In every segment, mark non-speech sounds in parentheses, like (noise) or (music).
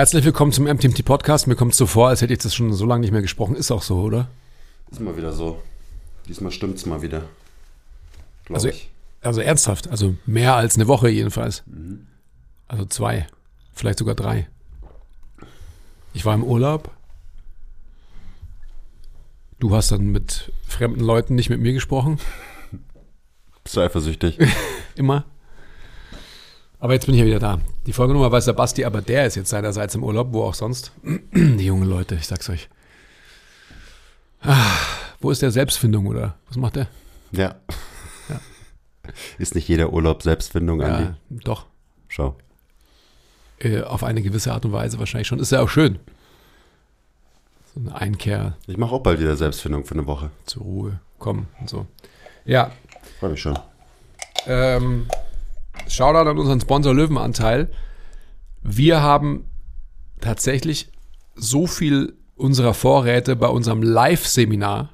Herzlich willkommen zum MTMT Podcast. Mir kommt es so vor, als hätte ich das schon so lange nicht mehr gesprochen. Ist auch so, oder? Ist mal wieder so. Diesmal stimmt's mal wieder. Also, ich. also ernsthaft, also mehr als eine Woche jedenfalls. Also zwei, vielleicht sogar drei. Ich war im Urlaub. Du hast dann mit fremden Leuten nicht mit mir gesprochen. Bist du eifersüchtig? Immer. Aber jetzt bin ich ja wieder da. Die Folgenummer weiß der Basti, aber der ist jetzt seinerseits im Urlaub, wo auch sonst. (clears throat) Die jungen Leute, ich sag's euch. Ah, wo ist der Selbstfindung oder was macht der? ja. (laughs) Ist nicht jeder Urlaub Selbstfindung, Andi? Ja, doch. Schau. Äh, auf eine gewisse Art und Weise wahrscheinlich schon. Ist ja auch schön. So eine Einkehr Ich mache auch bald wieder Selbstfindung für eine Woche. zur Ruhe kommen und so. Ja, Freue mich schon. ähm, Shoutout an unseren Sponsor Löwenanteil. Wir haben tatsächlich so viel unserer Vorräte bei unserem Live-Seminar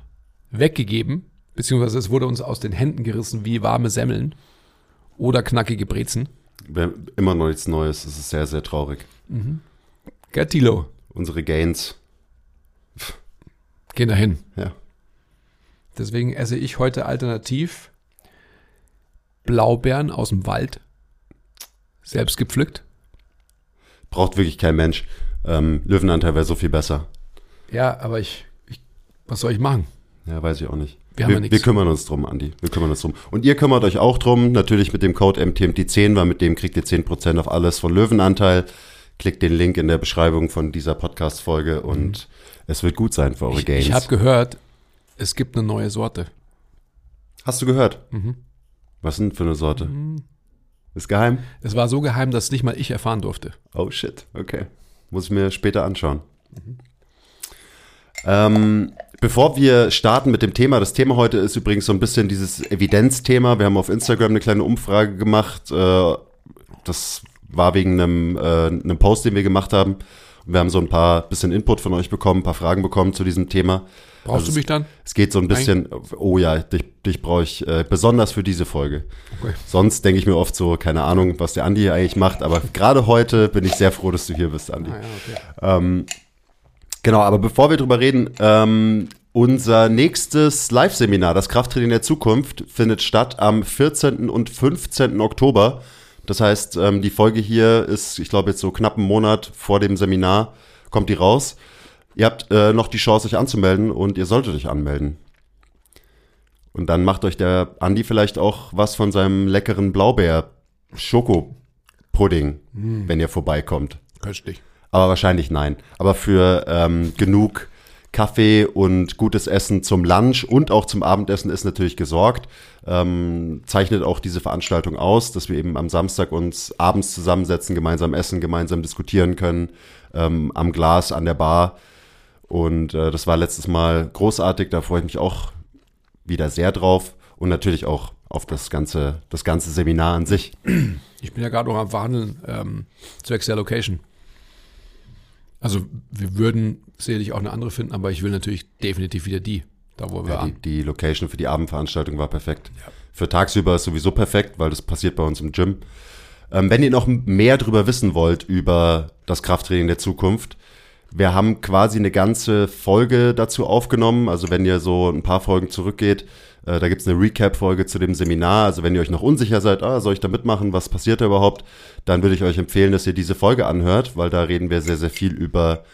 weggegeben, beziehungsweise es wurde uns aus den Händen gerissen wie warme Semmeln oder knackige Brezen. Immer noch nichts Neues. Es ist sehr, sehr traurig. Gell, Tilo? Unsere Gains. Gehen dahin. Ja. Deswegen esse ich heute alternativ Blaubeeren aus dem Wald. Selbst gepflückt. Braucht wirklich kein Mensch. Ähm, Löwenanteil wäre so viel besser. Ja, aber ich, ich was soll ich machen? Ja, weiß ich auch nicht. Wir haben wir, ja wir kümmern uns drum, Andi. Wir kümmern uns drum. Und ihr kümmert euch auch drum, natürlich mit dem Code MTMT10, weil mit dem kriegt ihr 10% auf alles von Löwenanteil. Klickt den Link in der Beschreibung von dieser Podcast-Folge und es wird gut sein für eure Mhm. Ich, Gains. ich habe gehört, es gibt eine neue Sorte. Hast du gehört? Mhm. Was denn für eine Sorte? Ist geheim? Es war so geheim, dass nicht mal ich erfahren durfte. Oh shit, okay. Muss ich mir später anschauen. Ähm, bevor wir starten mit dem Thema, das Thema heute ist übrigens so ein bisschen dieses Evidenzthema. Wir haben auf Instagram eine kleine Umfrage gemacht. Äh, das war wegen einem, äh, einem Post, den wir gemacht haben. Wir haben so ein paar bisschen Input von euch bekommen, ein paar Fragen bekommen zu diesem Thema. Brauchst Also du mich dann? Es geht so ein bisschen, oh ja, dich, dich brauche ich äh, besonders für diese Folge. Okay. Sonst denke ich mir oft so, keine Ahnung, was der Andi hier eigentlich macht, aber (laughs) gerade heute bin ich sehr froh, dass du hier bist, Andi. Ah, ja, okay. Ähm, genau, aber bevor wir drüber reden, ähm, unser nächstes Live-Seminar, das Krafttraining der Zukunft, findet statt am 14. und 15. Oktober. Das heißt, ähm, die Folge hier ist, ich glaube, jetzt so knapp einen Monat vor dem Seminar kommt die raus. Ihr habt äh, noch die Chance, euch anzumelden und ihr solltet euch anmelden. Und dann macht euch der Andi vielleicht auch was von seinem leckeren Blaubeer-Schokopudding, wenn ihr vorbeikommt. Köstlich. Aber wahrscheinlich nein. Aber für ähm, genug Kaffee und gutes Essen zum Lunch und auch zum Abendessen ist natürlich gesorgt. Ähm, zeichnet auch diese Veranstaltung aus, dass wir eben am Samstag uns abends zusammensetzen, gemeinsam essen, gemeinsam diskutieren können, ähm, am Glas, an der Bar. Und äh, das war letztes Mal großartig, da freue ich mich auch wieder sehr drauf. Und natürlich auch auf das ganze, das ganze Seminar an sich. Ich bin ja gerade noch am Verhandeln ähm, zwecks der Location. Also wir würden sicherlich auch eine andere finden, aber ich will natürlich definitiv wieder die, da wo wir Ja, die, waren. die Location für die Abendveranstaltung war perfekt. Für tagsüber ist sowieso perfekt, weil das passiert bei uns im Gym. Ähm, wenn ihr noch mehr darüber wissen wollt, über das Krafttraining der Zukunft, wir haben quasi eine ganze Folge dazu aufgenommen. Also wenn ihr so ein paar Folgen zurückgeht, äh, da gibt's eine Recap-Folge zu dem Seminar. Also wenn ihr euch noch unsicher seid, ah, soll ich da mitmachen, was passiert da überhaupt, dann würde ich euch empfehlen, dass ihr diese Folge anhört, weil da reden wir sehr, sehr viel über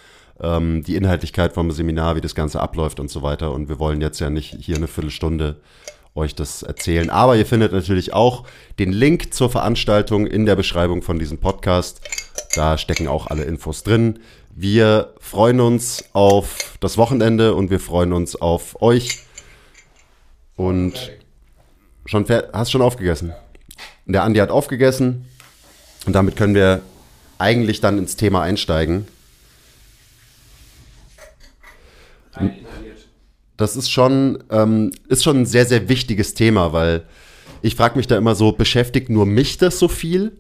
ähm, die Inhaltlichkeit vom Seminar, wie das Ganze abläuft und so weiter. Und wir wollen jetzt ja nicht hier eine Viertelstunde euch das erzählen. Aber ihr findet natürlich auch den Link zur Veranstaltung in der Beschreibung von diesem Podcast. Da stecken auch alle Infos drin. Wir freuen uns auf das Wochenende und wir freuen uns auf euch. Und schon hast schon aufgegessen. Der Andi hat aufgegessen und damit können wir eigentlich dann ins Thema einsteigen. Das ist schon, ähm, ist schon ein sehr, sehr wichtiges Thema, weil ich frage mich da immer so, beschäftigt nur mich das so viel?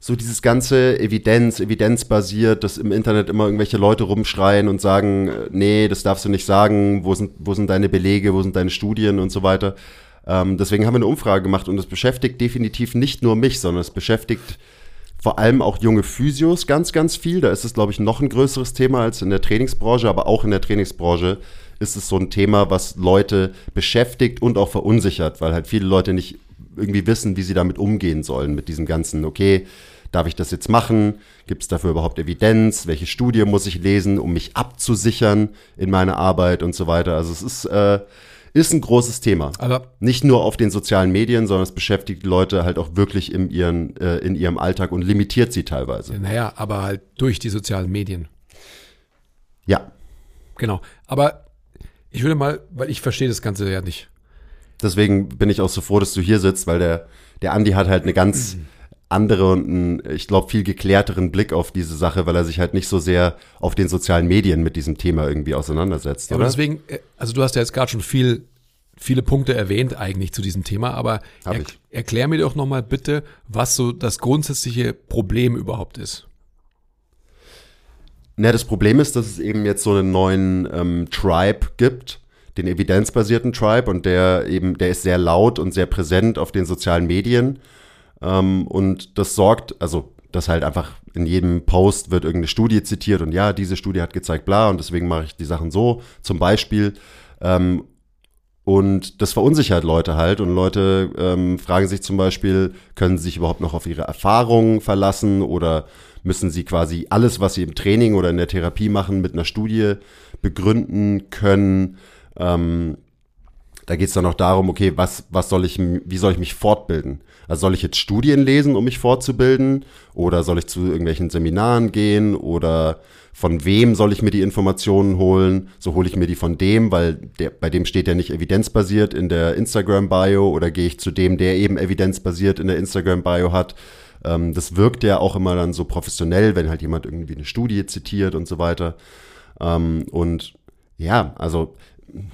So dieses ganze Evidenz, evidenzbasiert, dass im Internet immer irgendwelche Leute rumschreien und sagen, äh, nee, das darfst du nicht sagen, wo sind, wo sind deine Belege, wo sind deine Studien und so weiter. Ähm, deswegen haben wir eine Umfrage gemacht und es beschäftigt definitiv nicht nur mich, sondern es beschäftigt vor allem auch junge Physios ganz, ganz viel. Da ist es, glaube ich, noch ein größeres Thema als in der Trainingsbranche, aber auch in der Trainingsbranche ist es so ein Thema, was Leute beschäftigt und auch verunsichert, weil halt viele Leute nicht irgendwie wissen, wie sie damit umgehen sollen, mit diesem ganzen, okay, darf ich das jetzt machen? Gibt es dafür überhaupt Evidenz? Welche Studie muss ich lesen, um mich abzusichern in meiner Arbeit und so weiter? Also es ist äh, ist ein großes Thema. Aber nicht nur auf den sozialen Medien, sondern es beschäftigt die Leute halt auch wirklich in, ihren, äh, in ihrem Alltag und limitiert sie teilweise. Naja, aber halt durch die sozialen Medien. Ja. Genau. Aber ich würde mal, weil ich verstehe das Ganze ja nicht. Deswegen bin ich auch so froh, dass du hier sitzt, weil der, der Andi hat halt eine ganz (clears throat) andere und einen, ich glaube, viel geklärteren Blick auf diese Sache, weil er sich halt nicht so sehr auf den sozialen Medien mit diesem Thema irgendwie auseinandersetzt. Ja, aber deswegen, äh, also du hast ja jetzt gerade schon viel, viele Punkte erwähnt eigentlich zu diesem Thema, aber er, erklär mir doch nochmal bitte, was so das grundsätzliche Problem überhaupt ist. Na, das Problem ist, dass es eben jetzt so einen neuen ähm, Tribe gibt, den evidenzbasierten Tribe, und der eben, der ist sehr laut und sehr präsent auf den sozialen Medien ähm, und das sorgt, also dass halt einfach in jedem Post wird irgendeine Studie zitiert und ja, diese Studie hat gezeigt, bla, und deswegen mache ich die Sachen so, zum Beispiel. Ähm, und das verunsichert Leute halt und Leute ähm, fragen sich zum Beispiel, können sie sich überhaupt noch auf ihre Erfahrungen verlassen oder müssen sie quasi alles, was sie im Training oder in der Therapie machen, mit einer Studie begründen können. Ähm, da geht es dann auch darum, okay, was, was soll ich, wie soll ich mich fortbilden? Also soll ich jetzt Studien lesen, um mich fortzubilden? Oder soll ich zu irgendwelchen Seminaren gehen? Oder von wem soll ich mir die Informationen holen? So hole ich mir die von dem, weil der, bei dem steht ja nicht evidenzbasiert in der Instagram-Bio oder gehe ich zu dem, der eben evidenzbasiert in der Instagram-Bio hat. Ähm, das wirkt ja auch immer dann so professionell, wenn halt jemand irgendwie eine Studie zitiert und so weiter. Ähm, und ja, also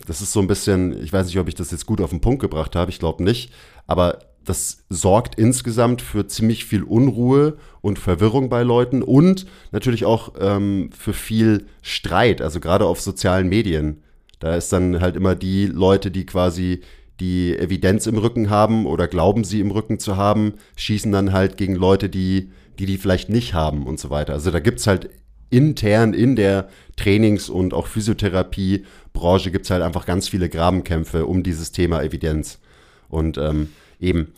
das ist so ein bisschen, ich weiß nicht, ob ich das jetzt gut auf den Punkt gebracht habe, ich glaube nicht, aber das sorgt insgesamt für ziemlich viel Unruhe und Verwirrung bei Leuten und natürlich auch ähm, für viel Streit, also gerade auf sozialen Medien. Da ist dann halt immer die Leute, die quasi die Evidenz im Rücken haben oder glauben sie im Rücken zu haben, schießen dann halt gegen Leute, die die, die vielleicht nicht haben und so weiter. Also da gibt's halt intern in der Trainings- und auch Physiotherapiebranche gibt's halt einfach ganz viele Grabenkämpfe um dieses Thema Evidenz. Und ähm, eben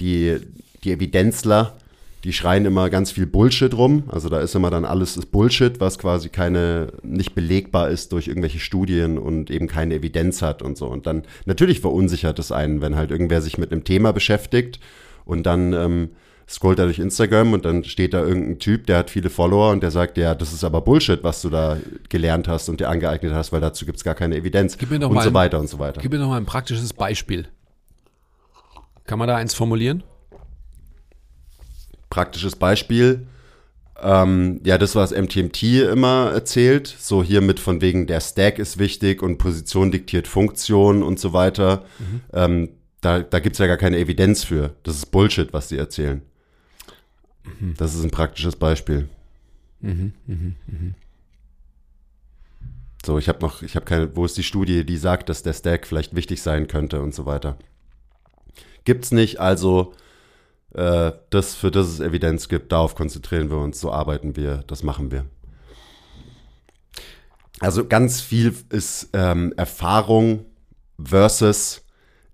die, die Evidenzler, die schreien immer ganz viel Bullshit rum. Also da ist immer dann alles ist Bullshit, was quasi keine, nicht belegbar ist durch irgendwelche Studien und eben keine Evidenz hat und so. Und dann natürlich verunsichert es einen, wenn halt irgendwer sich mit einem Thema beschäftigt und dann ähm, scrollt er durch Instagram und dann steht da irgendein Typ, der hat viele Follower und der sagt, ja, das ist aber Bullshit, was du da gelernt hast und dir angeeignet hast, weil dazu gibt es gar keine Evidenz gib mir noch und mal so weiter und so weiter. Gib mir noch mal ein praktisches Beispiel. Kann man da eins formulieren? Praktisches Beispiel. Ähm, ja, das, was MTMT immer erzählt, so hier mit von wegen der Stack ist wichtig und Position diktiert Funktion und so weiter. Mhm. Ähm, da da gibt es ja gar keine Evidenz für. Das ist Bullshit, was sie erzählen. Mhm. Das ist ein praktisches Beispiel. Mhm, mh, mh. So, ich habe noch, ich habe keine, wo ist die Studie, die sagt, dass der Stack vielleicht wichtig sein könnte und so weiter. Gibt's nicht, also äh, das, für das es Evidenz gibt, darauf konzentrieren wir uns, so arbeiten wir, das machen wir. Also ganz viel ist ähm, Erfahrung versus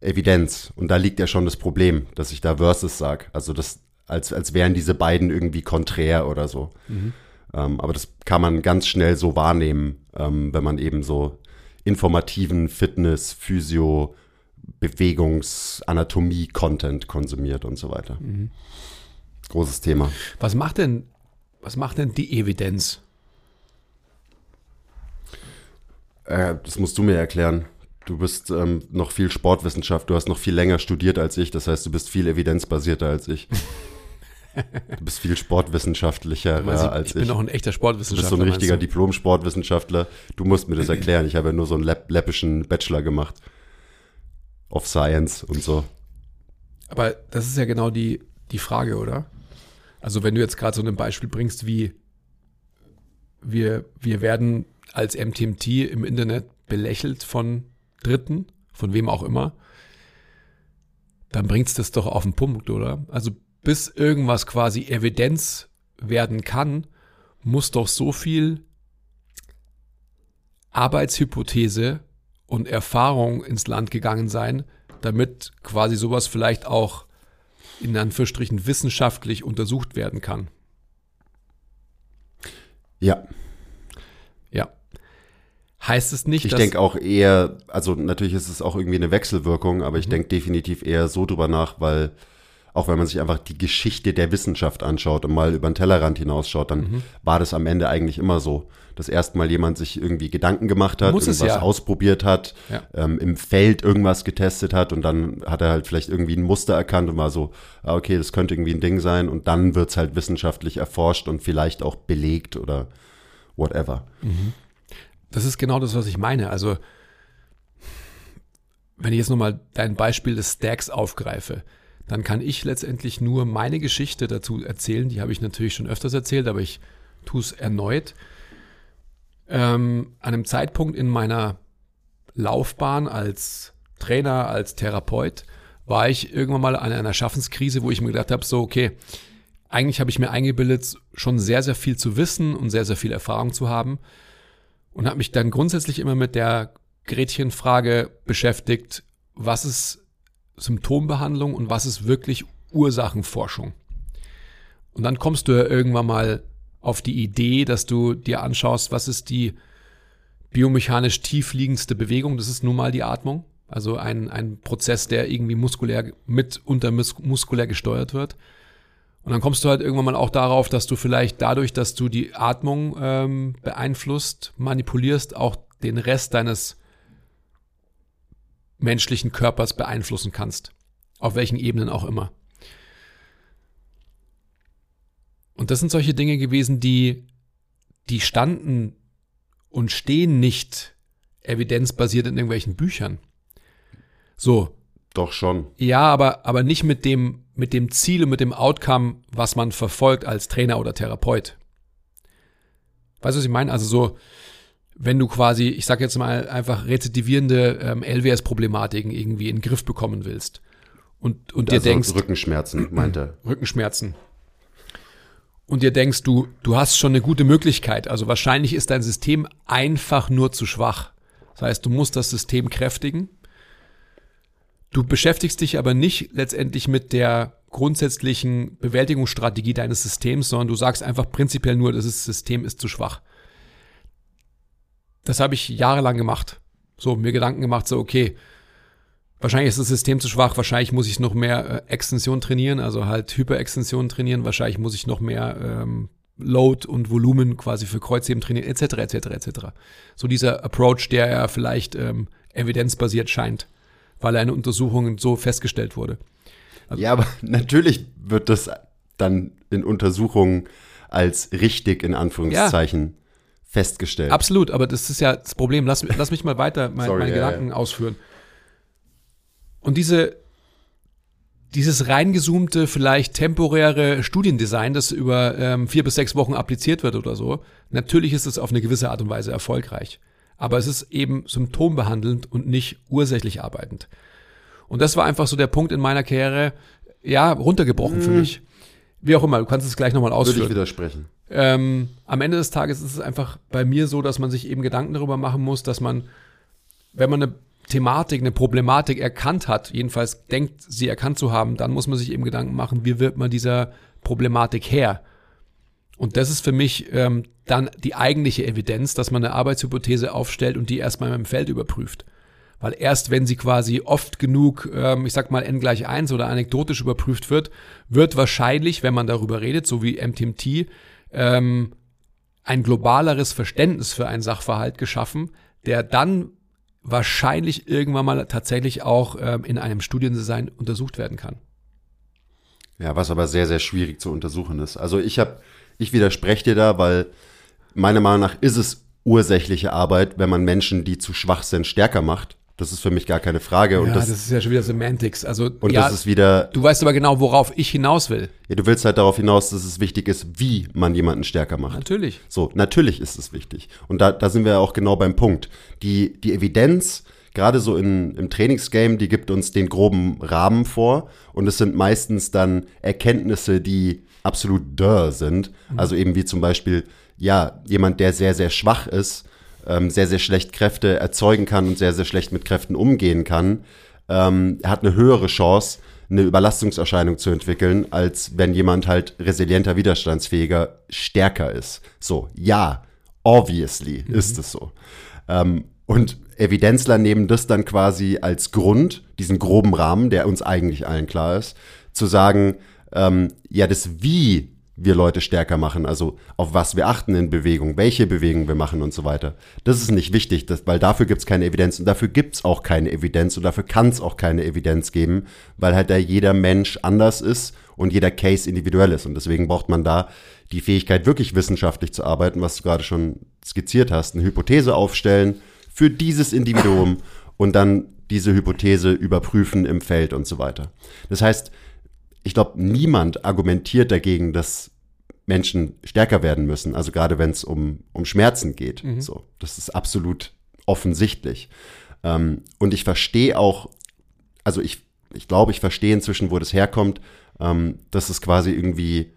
Evidenz. Und da liegt ja schon das Problem, dass ich da versus sage. Also das, als, als wären diese beiden irgendwie konträr oder so. Mhm. Ähm, aber das kann man ganz schnell so wahrnehmen, ähm, wenn man eben so informativen Fitness, Physio, Bewegungsanatomie-Content konsumiert und so weiter. Mhm. Großes Thema. Was macht denn was macht denn die Evidenz? Äh, das musst du mir erklären. Du bist ähm, noch viel Sportwissenschaft, du hast noch viel länger studiert als ich, das heißt, du bist viel evidenzbasierter als ich. (laughs) du bist viel sportwissenschaftlicher ja, als ich bin ich. noch ein echter Du Sportwissenschaftler. bist so ein richtiger du? Diplom-Sportwissenschaftler. Du musst mir das (clears throat) erklären. Ich habe ja nur so einen läpp läppischen Bachelor gemacht. Of Science und so. Aber das ist ja genau die, die Frage, oder? Also wenn du jetzt gerade so ein Beispiel bringst, wie wir, wir werden als MTMT im Internet belächelt von Dritten, von wem auch immer, dann bringt's das doch auf den Punkt, oder? Also bis irgendwas quasi Evidenz werden kann, muss doch so viel Arbeitshypothese und Erfahrung ins Land gegangen sein, damit quasi sowas vielleicht auch in Anführungsstrichen wissenschaftlich untersucht werden kann. Ja, Ja. Heißt es nicht, ich dass denke auch eher, also natürlich ist es auch irgendwie eine Wechselwirkung, aber ich denke definitiv eher so drüber nach, weil auch wenn man sich einfach die Geschichte der Wissenschaft anschaut und mal über den Tellerrand hinausschaut, dann war das am Ende eigentlich immer so, dass erstmal jemand sich irgendwie Gedanken gemacht hat, Muss es irgendwas ja. ausprobiert hat, Ja. ähm, im Feld irgendwas getestet hat und dann hat er halt vielleicht irgendwie ein Muster erkannt und war so, ah, okay, das könnte irgendwie ein Ding sein und dann wird's halt wissenschaftlich erforscht und vielleicht auch belegt oder whatever. Das ist genau das, was ich meine. Also, wenn ich jetzt nochmal dein Beispiel des Stacks aufgreife, dann kann ich letztendlich nur meine Geschichte dazu erzählen. Die habe ich natürlich schon öfters erzählt, aber ich tue es erneut. Ähm, an einem Zeitpunkt in meiner Laufbahn als Trainer, als Therapeut, war ich irgendwann mal an einer Schaffenskrise, wo ich mir gedacht habe, so, okay, eigentlich habe ich mir eingebildet, schon sehr, sehr viel zu wissen und sehr, sehr viel Erfahrung zu haben und habe mich dann grundsätzlich immer mit der Gretchenfrage beschäftigt, was ist Symptombehandlung und was ist wirklich Ursachenforschung. Und dann kommst du ja irgendwann mal auf die Idee, dass du dir anschaust, was ist die biomechanisch tiefliegendste Bewegung, das ist nun mal die Atmung. Also ein, ein Prozess, der irgendwie muskulär mit unter mus- muskulär gesteuert wird. Und dann kommst du halt irgendwann mal auch darauf, dass du vielleicht dadurch, dass du die Atmung ähm, beeinflusst, manipulierst, auch den Rest deines menschlichen Körpers beeinflussen kannst. Auf welchen Ebenen auch immer. Und das sind solche Dinge gewesen, die, die standen und stehen nicht evidenzbasiert in irgendwelchen Büchern. So, Doch schon. ja, aber, aber nicht mit dem, mit dem Ziel und mit dem Outcome, was man verfolgt als Trainer oder Therapeut. Weißt du, was ich meine? Also so, wenn du quasi, ich sag jetzt mal einfach rezidivierende ähm, LWS-Problematiken irgendwie in den Griff bekommen willst und, und dir also denkst, Rückenschmerzen, meinte er. (clears throat) Rückenschmerzen. Und dir denkst, du, du hast schon eine gute Möglichkeit. Also wahrscheinlich ist dein System einfach nur zu schwach. Das heißt, du musst das System kräftigen. Du beschäftigst dich aber nicht letztendlich mit der grundsätzlichen Bewältigungsstrategie deines Systems, sondern du sagst einfach prinzipiell nur, das System ist zu schwach. Das habe ich jahrelang gemacht. So, mir Gedanken gemacht, so, okay, Wahrscheinlich ist das System zu schwach, wahrscheinlich muss ich noch mehr äh, Extension trainieren, also halt Hyperextension trainieren, wahrscheinlich muss ich noch mehr ähm, Load und Volumen quasi für Kreuzheben trainieren, etc., etc., etc. So dieser Approach, der ja vielleicht ähm, evidenzbasiert scheint, weil er in Untersuchungen so festgestellt wurde. Ja, aber (laughs) natürlich wird das dann in Untersuchungen als richtig in Anführungszeichen festgestellt. Absolut, aber das ist ja das Problem. Lass, lass mich mal weiter mein, Sorry, meine ja, Gedanken ausführen. Und diese, dieses reingezoomte, vielleicht temporäre Studiendesign, das über ähm, vier bis sechs Wochen appliziert wird oder so, natürlich ist es auf eine gewisse Art und Weise erfolgreich. Aber es ist eben symptombehandelnd und nicht ursächlich arbeitend. Und das war einfach so der Punkt in meiner Karriere, ja, runtergebrochen für mich. Wie auch immer, du kannst es gleich nochmal Würde ich ausführen. widersprechen. Ähm, am Ende des Tages ist es einfach bei mir so, dass man sich eben Gedanken darüber machen muss, dass man, wenn man eine Thematik, eine Problematik erkannt hat, jedenfalls denkt, sie erkannt zu haben, dann muss man sich eben Gedanken machen, wie wird man dieser Problematik her? Und das ist für mich ähm, dann die eigentliche Evidenz, dass man eine Arbeitshypothese aufstellt und die erstmal im Feld überprüft. Weil erst wenn sie quasi oft genug, ähm, ich sag mal, n gleich eins oder anekdotisch überprüft wird, wird wahrscheinlich, wenn man darüber redet, so wie MTMT, ähm, ein globaleres Verständnis für einen Sachverhalt geschaffen, der dann wahrscheinlich irgendwann mal tatsächlich auch ähm, in einem Studiendesign untersucht werden kann. Ja, was aber sehr, sehr schwierig zu untersuchen ist. Also ich habe, ich widerspreche dir da, weil meiner Meinung nach ist es ursächliche Arbeit, wenn man Menschen, die zu schwach sind, stärker macht. Das ist für mich gar keine Frage. Und ja, das, das, ist ja schon wieder Semantics. Also, und ja, das ist wieder, du weißt aber genau, worauf ich hinaus will. ja, du willst halt darauf hinaus, dass es wichtig ist, wie man jemanden stärker macht. Natürlich. So, natürlich ist es wichtig. Und da, da sind wir auch genau beim Punkt. Die, die Evidenz, gerade so in, im Trainingsgame, die gibt uns den groben Rahmen vor. Und es sind meistens dann Erkenntnisse, die absolut dörr sind. Also eben wie zum Beispiel, ja, jemand, der sehr, sehr schwach ist, ähm, sehr, sehr schlecht Kräfte erzeugen kann und sehr, sehr schlecht mit Kräften umgehen kann, ähm, hat eine höhere Chance, eine Überlastungserscheinung zu entwickeln, als wenn jemand halt resilienter, widerstandsfähiger, stärker ist. So, ja, obviously ist es so. Ähm, und Evidenzler nehmen das dann quasi als Grund, diesen groben Rahmen, der uns eigentlich allen klar ist, zu sagen, ähm, ja, das Wie wir Leute stärker machen, also auf was wir achten in Bewegung, welche Bewegung wir machen und so weiter. Das ist nicht wichtig, das, weil dafür gibt es keine Evidenz und dafür gibt es auch keine Evidenz und dafür kann es auch keine Evidenz geben, weil halt da jeder Mensch anders ist und jeder Case individuell ist. Und deswegen braucht man da die Fähigkeit, wirklich wissenschaftlich zu arbeiten, was du gerade schon skizziert hast, eine Hypothese aufstellen für dieses Individuum und dann diese Hypothese überprüfen im Feld und so weiter. Das heißt, ich glaube, niemand argumentiert dagegen, dass Menschen stärker werden müssen. Also gerade wenn es um, um Schmerzen geht. So, das ist absolut offensichtlich. Ähm, und ich verstehe auch, also ich, ich glaube, ich verstehe inzwischen, wo das herkommt, ähm, dass es quasi irgendwie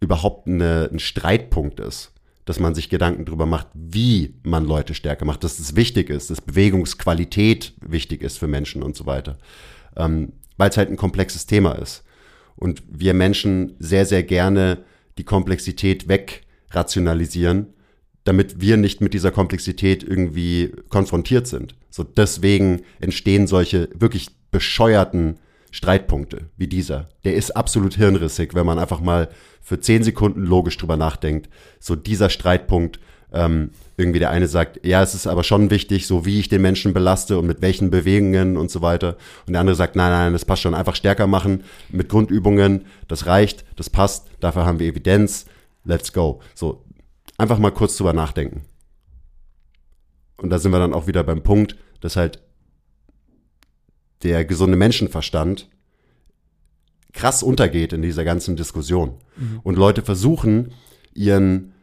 überhaupt eine, ein Streitpunkt ist, dass man sich Gedanken darüber macht, wie man Leute stärker macht, dass es wichtig ist, dass Bewegungsqualität wichtig ist für Menschen und so weiter. Ähm, Weil es halt ein komplexes Thema ist. Und wir Menschen sehr, sehr gerne die Komplexität wegrationalisieren, damit wir nicht mit dieser Komplexität irgendwie konfrontiert sind. So deswegen entstehen solche wirklich bescheuerten Streitpunkte wie dieser. Der ist absolut hirnrissig, wenn man einfach mal für zehn Sekunden logisch drüber nachdenkt. So dieser Streitpunkt, ähm, irgendwie der eine sagt, ja, es ist aber schon wichtig, so wie ich den Menschen belaste und mit welchen Bewegungen und so weiter. Und der andere sagt, nein, nein, das passt schon, einfach stärker machen mit Grundübungen, das reicht, das passt, dafür haben wir Evidenz, let's go. So, einfach mal kurz drüber nachdenken. Und da sind wir dann auch wieder beim Punkt, dass halt der gesunde Menschenverstand krass untergeht in dieser ganzen Diskussion. Und Leute versuchen, ihren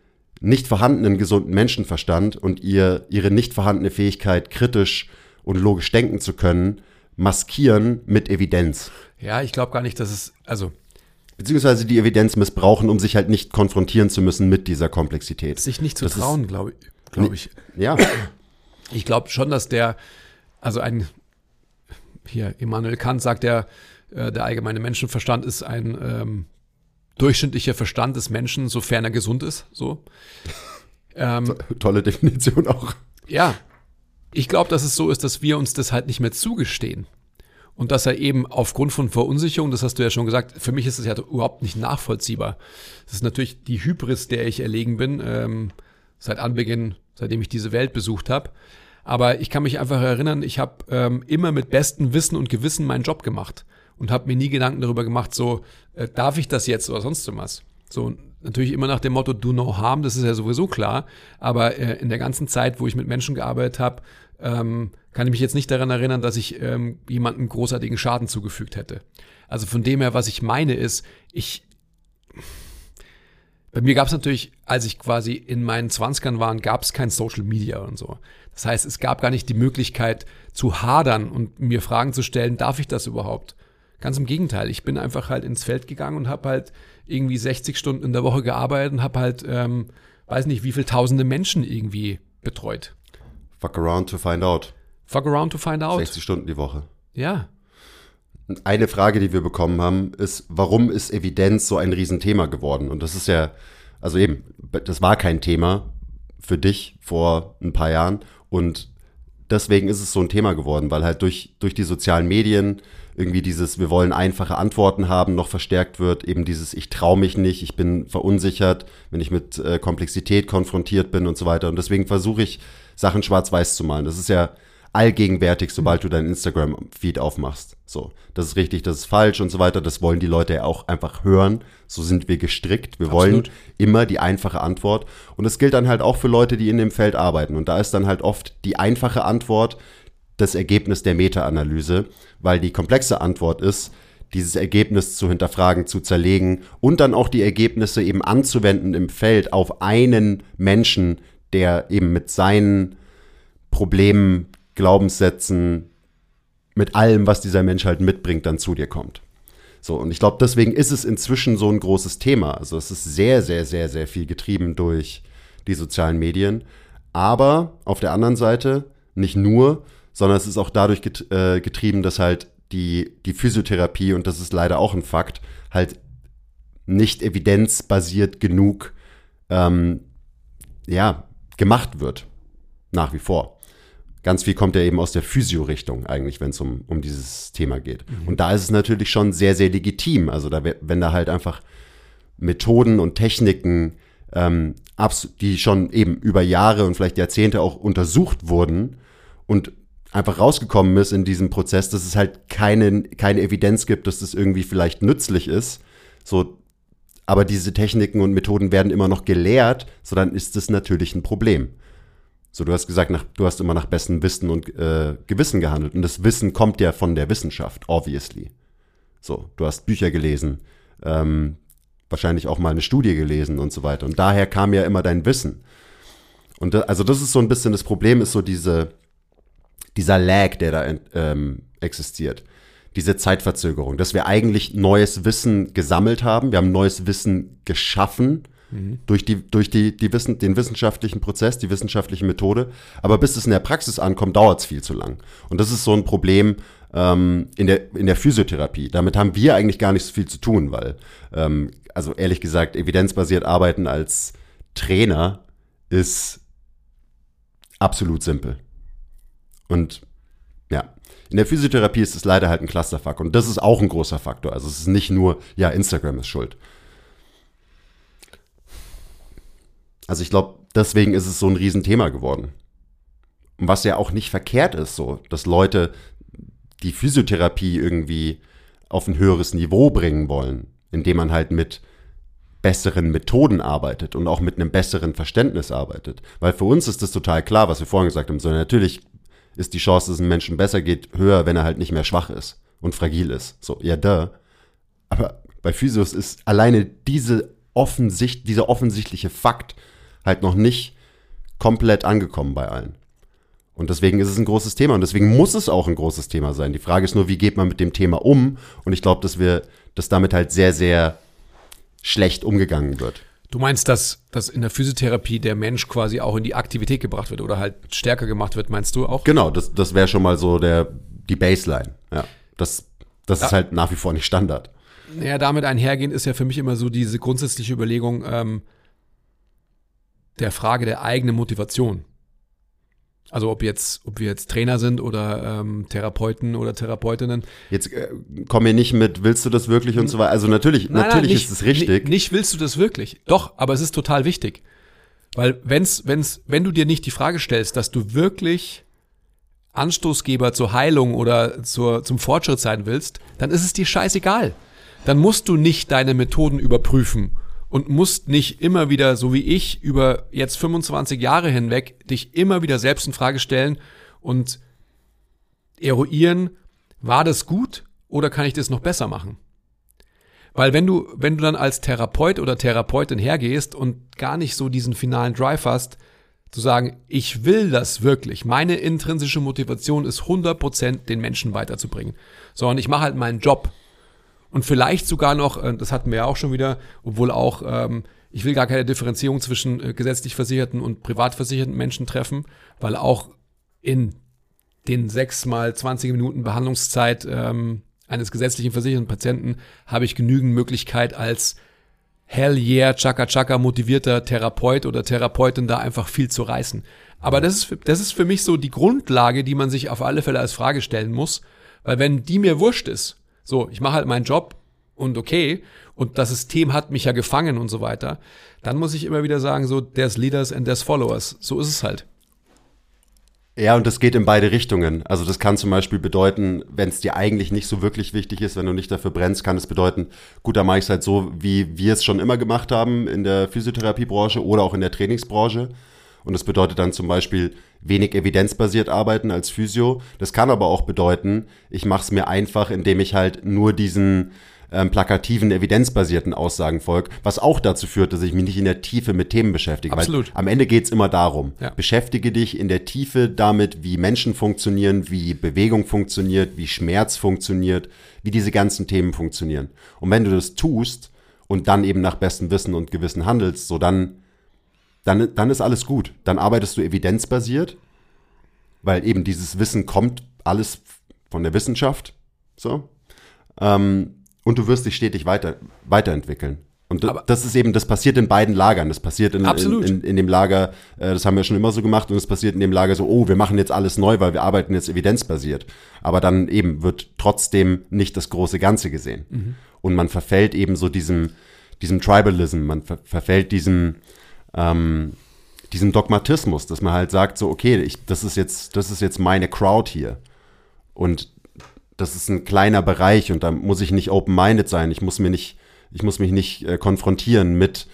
nicht vorhandenen gesunden Menschenverstand und ihr, ihre nicht vorhandene Fähigkeit, kritisch und logisch denken zu können, maskieren mit Evidenz. Ja, ich glaube gar nicht, dass es, also Beziehungsweise die Evidenz missbrauchen, um sich halt nicht konfrontieren zu müssen mit dieser Komplexität. sich nicht zu Das trauen, glaube glaub ich. Ja, (clears throat) Ich glaube schon, dass der, also ein, hier, Immanuel Kant sagt ja, äh, der allgemeine Menschenverstand ist ein ähm, durchschnittlicher Verstand des Menschen, sofern er gesund ist. So. Ähm, (laughs) tolle Definition auch. ja, ich glaube, dass es so ist, dass wir uns das halt nicht mehr zugestehen. Und dass er eben aufgrund von Verunsicherung, das hast du ja schon gesagt, für mich ist das ja überhaupt nicht nachvollziehbar. Das ist natürlich die Hybris, der ich erlegen bin, ähm, seit Anbeginn, seitdem ich diese Welt besucht habe. Aber ich kann mich einfach erinnern, ich habe ähm, immer mit bestem Wissen und Gewissen meinen Job gemacht und habe mir nie Gedanken darüber gemacht, so, äh, darf ich das jetzt oder sonst was. So, natürlich immer nach dem Motto, do no harm, das ist ja sowieso klar. Aber äh, in der ganzen Zeit, wo ich mit Menschen gearbeitet habe, ähm, kann ich mich jetzt nicht daran erinnern, dass ich ähm, jemandem großartigen Schaden zugefügt hätte. Also von dem her, was ich meine ist, ich bei mir gab es natürlich, als ich quasi in meinen Zwanzigern war, gab es kein Social Media und so. Das heißt, es gab gar nicht die Möglichkeit zu hadern und mir Fragen zu stellen, darf ich das überhaupt? Ganz im Gegenteil, ich bin einfach halt ins Feld gegangen und habe halt irgendwie 60 Stunden in der Woche gearbeitet und habe halt, ähm, weiß nicht, wie viele tausende Menschen irgendwie betreut. Fuck around to find out. Fuck around to find out. 60 Stunden die Woche. Ja. Eine Frage, die wir bekommen haben, ist, warum ist Evidenz so ein Riesenthema geworden? Und das ist ja, also eben, das war kein Thema für dich vor ein paar Jahren und deswegen ist es so ein Thema geworden, weil halt durch, durch die sozialen Medien irgendwie dieses, wir wollen einfache Antworten haben, noch verstärkt wird. Eben dieses, ich traue mich nicht, ich bin verunsichert, wenn ich mit äh, Komplexität konfrontiert bin und so weiter. Und deswegen versuche ich, Sachen schwarz-weiß zu malen. Das ist ja allgegenwärtig, sobald du deinen Instagram-Feed aufmachst. So, das ist richtig, das ist falsch und so weiter. Das wollen die Leute ja auch einfach hören. So sind wir gestrickt. Wir Absolut. wollen immer die einfache Antwort. Und das gilt dann halt auch für Leute, die in dem Feld arbeiten. Und da ist dann halt oft die einfache Antwort das Ergebnis der Meta-Analyse, weil die komplexe Antwort ist, dieses Ergebnis zu hinterfragen, zu zerlegen und dann auch die Ergebnisse eben anzuwenden im Feld auf einen Menschen, der eben mit seinen Problemen Glaubenssätzen, mit allem, was dieser Mensch halt mitbringt, dann zu dir kommt. So, und ich glaube, deswegen ist es inzwischen so ein großes Thema. Also es ist sehr, sehr, sehr, sehr viel getrieben durch die sozialen Medien. Aber auf der anderen Seite nicht nur, sondern es ist auch dadurch äh, getrieben, dass halt die, die Physiotherapie, und das ist leider auch ein Fakt, halt nicht evidenzbasiert genug ähm, ja, gemacht wird. Nach wie vor ganz viel kommt ja eben aus der Physio-Richtung eigentlich, wenn es um, um dieses Thema geht. Mhm. Und da ist es natürlich schon sehr, sehr legitim. Also da, wenn da halt einfach Methoden und Techniken, ähm, die schon eben über Jahre und vielleicht Jahrzehnte auch untersucht wurden und einfach rausgekommen ist in diesem Prozess, dass es halt keine, keine Evidenz gibt, dass das irgendwie vielleicht nützlich ist. So, aber diese Techniken und Methoden werden immer noch gelehrt, so dann ist das natürlich ein Problem. So, du hast gesagt, nach, du hast immer nach bestem Wissen und äh, Gewissen gehandelt. Und das Wissen kommt ja von der Wissenschaft, obviously. So, du hast Bücher gelesen, ähm, wahrscheinlich auch mal eine Studie gelesen und so weiter. Und daher kam ja immer dein Wissen. Und da, also das ist so ein bisschen das Problem, ist so diese, dieser Lag, der da ähm, existiert. Diese Zeitverzögerung, dass wir eigentlich neues Wissen gesammelt haben, wir haben neues Wissen geschaffen, Mhm. Durch, die, durch die, die Wissen, den wissenschaftlichen Prozess, die wissenschaftliche Methode. Aber bis es in der Praxis ankommt, dauert es viel zu lang. Und das ist so ein Problem ähm, in, der, in der Physiotherapie. Damit haben wir eigentlich gar nicht so viel zu tun, weil, ähm, also ehrlich gesagt, evidenzbasiert arbeiten als Trainer ist absolut simpel. Und ja, in der Physiotherapie ist es leider halt ein Clusterfuck. Und das ist auch ein großer Faktor. Also es ist nicht nur, ja, Instagram ist schuld. Also ich glaube, deswegen ist es so ein Riesenthema geworden. Was ja auch nicht verkehrt ist, so, dass Leute die Physiotherapie irgendwie auf ein höheres Niveau bringen wollen, indem man halt mit besseren Methoden arbeitet und auch mit einem besseren Verständnis arbeitet. Weil für uns ist das total klar, was wir vorhin gesagt haben. So, natürlich ist die Chance, dass es einem Menschen besser geht, höher, wenn er halt nicht mehr schwach ist und fragil ist. So, ja, da. Aber bei Physios ist alleine diese offensicht, dieser offensichtliche Fakt, halt noch nicht komplett angekommen bei allen. Und deswegen ist es ein großes Thema und deswegen muss es auch ein großes Thema sein. Die Frage ist nur, wie geht man mit dem Thema um? Und ich glaube, dass wir, dass damit halt sehr, sehr schlecht umgegangen wird. Du meinst, dass, dass in der Physiotherapie der Mensch quasi auch in die Aktivität gebracht wird oder halt stärker gemacht wird, meinst du auch? Genau, das, das wäre schon mal so der, die Baseline. Ja, das, das ja. ist halt nach wie vor nicht Standard. Naja, damit einhergehend ist ja für mich immer so diese grundsätzliche Überlegung, ähm, der Frage der eigenen Motivation. Also ob jetzt, ob wir jetzt Trainer sind oder ähm, Therapeuten oder Therapeutinnen. Jetzt äh, komm mir nicht mit, willst du das wirklich und so weiter. Also natürlich, nein, natürlich nein, nicht, ist es richtig. Nicht willst du das wirklich. Doch, aber es ist total wichtig. Weil wenn's, wenn's, wenn du dir nicht die Frage stellst, dass du wirklich Anstoßgeber zur Heilung oder zur, zum Fortschritt sein willst, dann ist es dir scheißegal. Dann musst du nicht deine Methoden überprüfen und musst nicht immer wieder, so wie ich, über jetzt 25 Jahre hinweg dich immer wieder selbst in Frage stellen und eruieren, war das gut oder kann ich das noch besser machen? Weil wenn du, wenn du dann als Therapeut oder Therapeutin hergehst und gar nicht so diesen finalen Drive hast, zu sagen, ich will das wirklich. Meine intrinsische Motivation ist 100% den Menschen weiterzubringen. So, und ich mache halt meinen Job und vielleicht sogar noch, äh, das hatten wir ja auch schon wieder, obwohl auch, ähm, ich will gar keine Differenzierung zwischen äh, gesetzlich versicherten und privat versicherten Menschen treffen, weil auch in den sechs mal 20 Minuten Behandlungszeit ähm, eines gesetzlichen versicherten Patienten habe ich genügend Möglichkeit als hell yeah, chaka chaka motivierter Therapeut oder Therapeutin da einfach viel zu reißen. Aber das ist, das ist für mich so die Grundlage, die man sich auf alle Fälle als Frage stellen muss. Weil wenn die mir wurscht ist, so, ich mache halt meinen Job und okay, und das System hat mich ja gefangen und so weiter, dann muss ich immer wieder sagen, so, there's leaders and there's followers. So ist es halt. Ja, und das geht in beide Richtungen. Also das kann zum Beispiel bedeuten, wenn es dir eigentlich nicht so wirklich wichtig ist, wenn du nicht dafür brennst, kann es bedeuten, gut, da mache ich es halt so, wie wir es schon immer gemacht haben in der Physiotherapiebranche oder auch in der Trainingsbranche. Und das bedeutet dann zum Beispiel wenig evidenzbasiert arbeiten als Physio. Das kann aber auch bedeuten, ich mache es mir einfach, indem ich halt nur diesen ähm, plakativen, evidenzbasierten Aussagen folge, was auch dazu führt, dass ich mich nicht in der Tiefe mit Themen beschäftige. Absolut. Am Ende geht's immer darum, Ja. beschäftige dich in der Tiefe damit, wie Menschen funktionieren, wie Bewegung funktioniert, wie Schmerz funktioniert, wie diese ganzen Themen funktionieren. Und wenn du das tust und dann eben nach bestem Wissen und Gewissen handelst, so dann, dann, dann ist alles gut. Dann arbeitest du evidenzbasiert, weil eben dieses Wissen kommt alles von der Wissenschaft. So. Ähm, und du wirst dich stetig weiter, weiterentwickeln. Und Aber- das ist eben, das passiert in beiden Lagern. Das passiert in, in, in, in dem Lager, äh, das haben wir schon immer so gemacht, und es passiert in dem Lager so, oh, wir machen jetzt alles neu, weil wir arbeiten jetzt evidenzbasiert. Aber dann eben wird trotzdem nicht das große Ganze gesehen. Und man verfällt eben so diesem, diesem Tribalism, man ver verfällt diesem, ähm, diesem Dogmatismus, dass man halt sagt, so, okay, ich, das ist jetzt, das ist jetzt meine Crowd hier. Und das ist ein kleiner Bereich und da muss ich nicht open-minded sein. Ich muss mir nicht, ich muss mich nicht äh, konfrontieren mit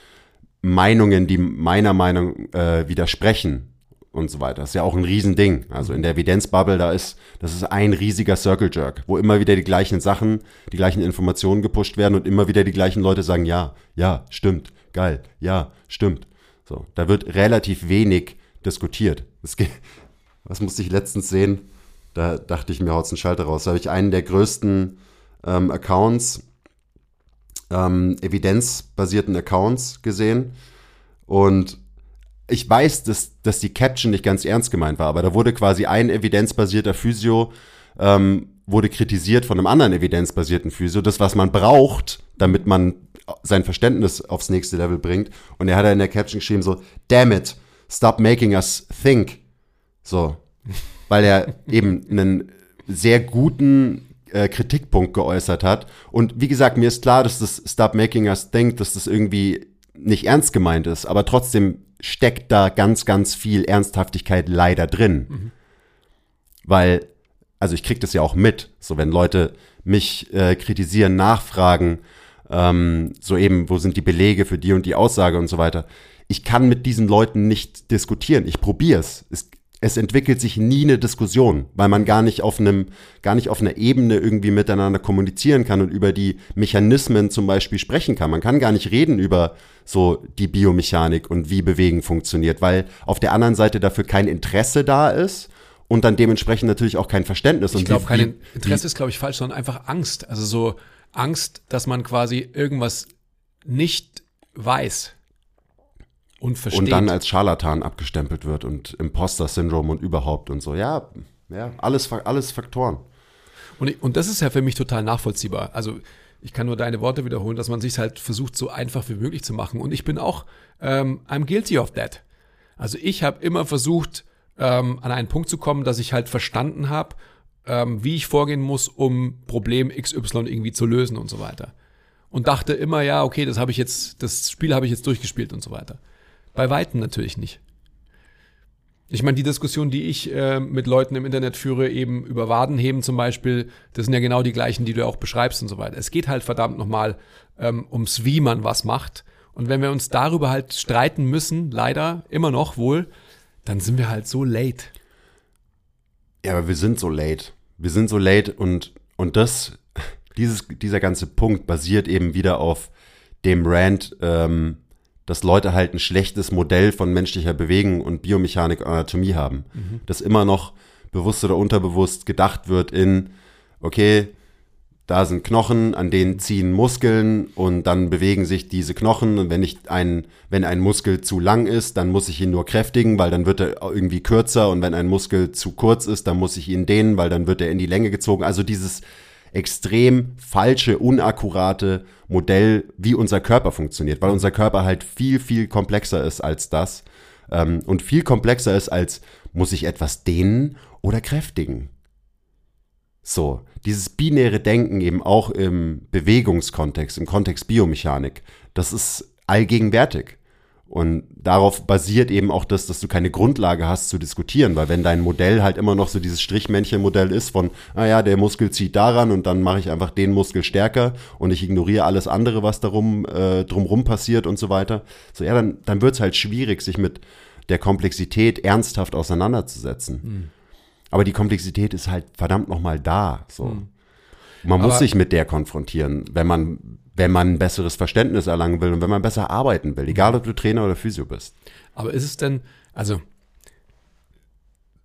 Meinungen, die meiner Meinung äh, widersprechen und so weiter. Das ist ja auch ein Riesending. Also in der Evidenzbubble, da ist, das ist ein riesiger Circle Jerk, wo immer wieder die gleichen Sachen, die gleichen Informationen gepusht werden und immer wieder die gleichen Leute sagen, ja, ja, stimmt, geil, ja, stimmt. So, da wird relativ wenig diskutiert. Geht, was musste ich letztens sehen? Da dachte ich mir, haut's einen Schalter raus. Da habe ich einen der größten ähm, Accounts, ähm, evidenzbasierten Accounts gesehen. Und ich weiß, dass, dass die Caption nicht ganz ernst gemeint war, aber da wurde quasi ein evidenzbasierter Physio, ähm, wurde kritisiert von einem anderen evidenzbasierten Physio, das, was man braucht, damit man sein Verständnis aufs nächste Level bringt. Und er hat in der Caption geschrieben so, damn it, stop making us think. So, (laughs) weil er eben einen sehr guten äh, Kritikpunkt geäußert hat. Und wie gesagt, mir ist klar, dass das Stop Making Us Think, dass das irgendwie nicht ernst gemeint ist, aber trotzdem steckt da ganz, ganz viel Ernsthaftigkeit leider drin. Weil, also ich krieg das ja auch mit, so wenn Leute mich äh, kritisieren, nachfragen, ähm, so eben, wo sind die Belege für die und die Aussage und so weiter. Ich kann mit diesen Leuten nicht diskutieren. Ich probier's. Es, es entwickelt sich nie eine Diskussion, weil man gar nicht auf einem, gar nicht auf einer Ebene irgendwie miteinander kommunizieren kann und über die Mechanismen zum Beispiel sprechen kann. Man kann gar nicht reden über so die Biomechanik und wie Bewegen funktioniert, weil auf der anderen Seite dafür kein Interesse da ist und dann dementsprechend natürlich auch kein Verständnis. Ich und glaube, kein Interesse ist, glaube ich, falsch, sondern einfach Angst. Also so Angst, dass man quasi irgendwas nicht weiß und versteht. und dann als Scharlatan abgestempelt wird und Imposter-Syndrom und überhaupt und so. Ja, ja, alles, alles Faktoren. Und, und das ist ja für mich total nachvollziehbar. Also ich kann nur deine Worte wiederholen, dass man sich halt versucht, so einfach wie möglich zu machen. Und ich bin auch, ähm, I'm guilty of that. Also ich habe immer versucht, ähm, an einen Punkt zu kommen, dass ich halt verstanden habe, ähm, wie ich vorgehen muss, um Problem XY irgendwie zu lösen und so weiter. Und dachte immer, ja, okay, das habe ich jetzt, das Spiel habe ich jetzt durchgespielt und so weiter. Bei Weitem natürlich nicht. Ich meine, die Diskussion, die ich äh, mit Leuten im Internet führe, eben über Wadenheben zum Beispiel, das sind ja genau die gleichen, die du auch beschreibst und so weiter. Es geht halt verdammt nochmal ähm, ums, wie man was macht. Und wenn wir uns darüber halt streiten müssen, leider immer noch wohl, dann sind wir halt so late. Ja, aber wir sind so late. Wir sind so late und, und das, dieses, dieser ganze Punkt basiert eben wieder auf dem Rant, ähm, dass Leute halt ein schlechtes Modell von menschlicher Bewegung und Biomechanik und Anatomie haben. Dass immer noch bewusst oder unterbewusst gedacht wird in, okay, da sind Knochen, an denen ziehen Muskeln und dann bewegen sich diese Knochen. Und wenn ich ein, wenn ein Muskel zu lang ist, dann muss ich ihn nur kräftigen, weil dann wird er irgendwie kürzer. Und wenn ein Muskel zu kurz ist, dann muss ich ihn dehnen, weil dann wird er in die Länge gezogen. Also dieses extrem falsche, unakkurate Modell, wie unser Körper funktioniert, weil unser Körper halt viel, viel komplexer ist als das. Ähm, und viel komplexer ist als, muss ich etwas dehnen oder kräftigen? So, dieses binäre Denken eben auch im Bewegungskontext, im Kontext Biomechanik, das ist allgegenwärtig. Und darauf basiert eben auch das, dass du keine Grundlage hast zu diskutieren, weil wenn dein Modell halt immer noch so dieses Strichmännchen-Modell ist von, naja, ah der Muskel zieht daran und dann mache ich einfach den Muskel stärker und ich ignoriere alles andere, was darum äh, drumrum passiert und so weiter, so ja, dann, dann wird es halt schwierig, sich mit der Komplexität ernsthaft auseinanderzusetzen. Mhm. Aber die Komplexität ist halt verdammt nochmal da. So. Mhm. Man muss sich mit der konfrontieren, wenn man, wenn man ein besseres Verständnis erlangen will und wenn man besser arbeiten will, egal ob du Trainer oder Physio bist. Aber ist es denn, also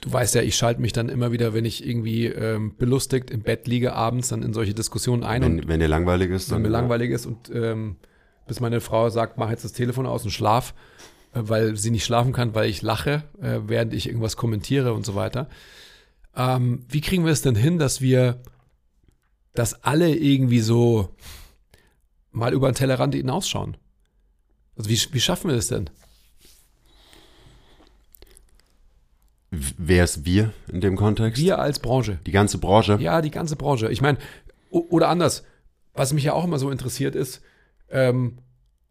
du weißt ja, ich schalte mich dann immer wieder, wenn ich irgendwie ähm, belustigt im Bett liege abends, dann in solche Diskussionen ein. Wenn, wenn dir langweilig ist. Wenn mir ja. langweilig ist und ähm, bis meine Frau sagt, mach jetzt das Telefon aus und schlaf, äh, weil sie nicht schlafen kann, weil ich lache, äh, während ich irgendwas kommentiere und so weiter. Ähm, wie kriegen wir es denn hin, dass wir, dass alle irgendwie so mal über den Tellerrand hinausschauen? Also wie, wie schaffen wir das denn? Wer ist wir in dem Kontext? Wir als Branche. Die ganze Branche? Ja, die ganze Branche. Ich meine, oder anders, was mich ja auch immer so interessiert ist, ähm,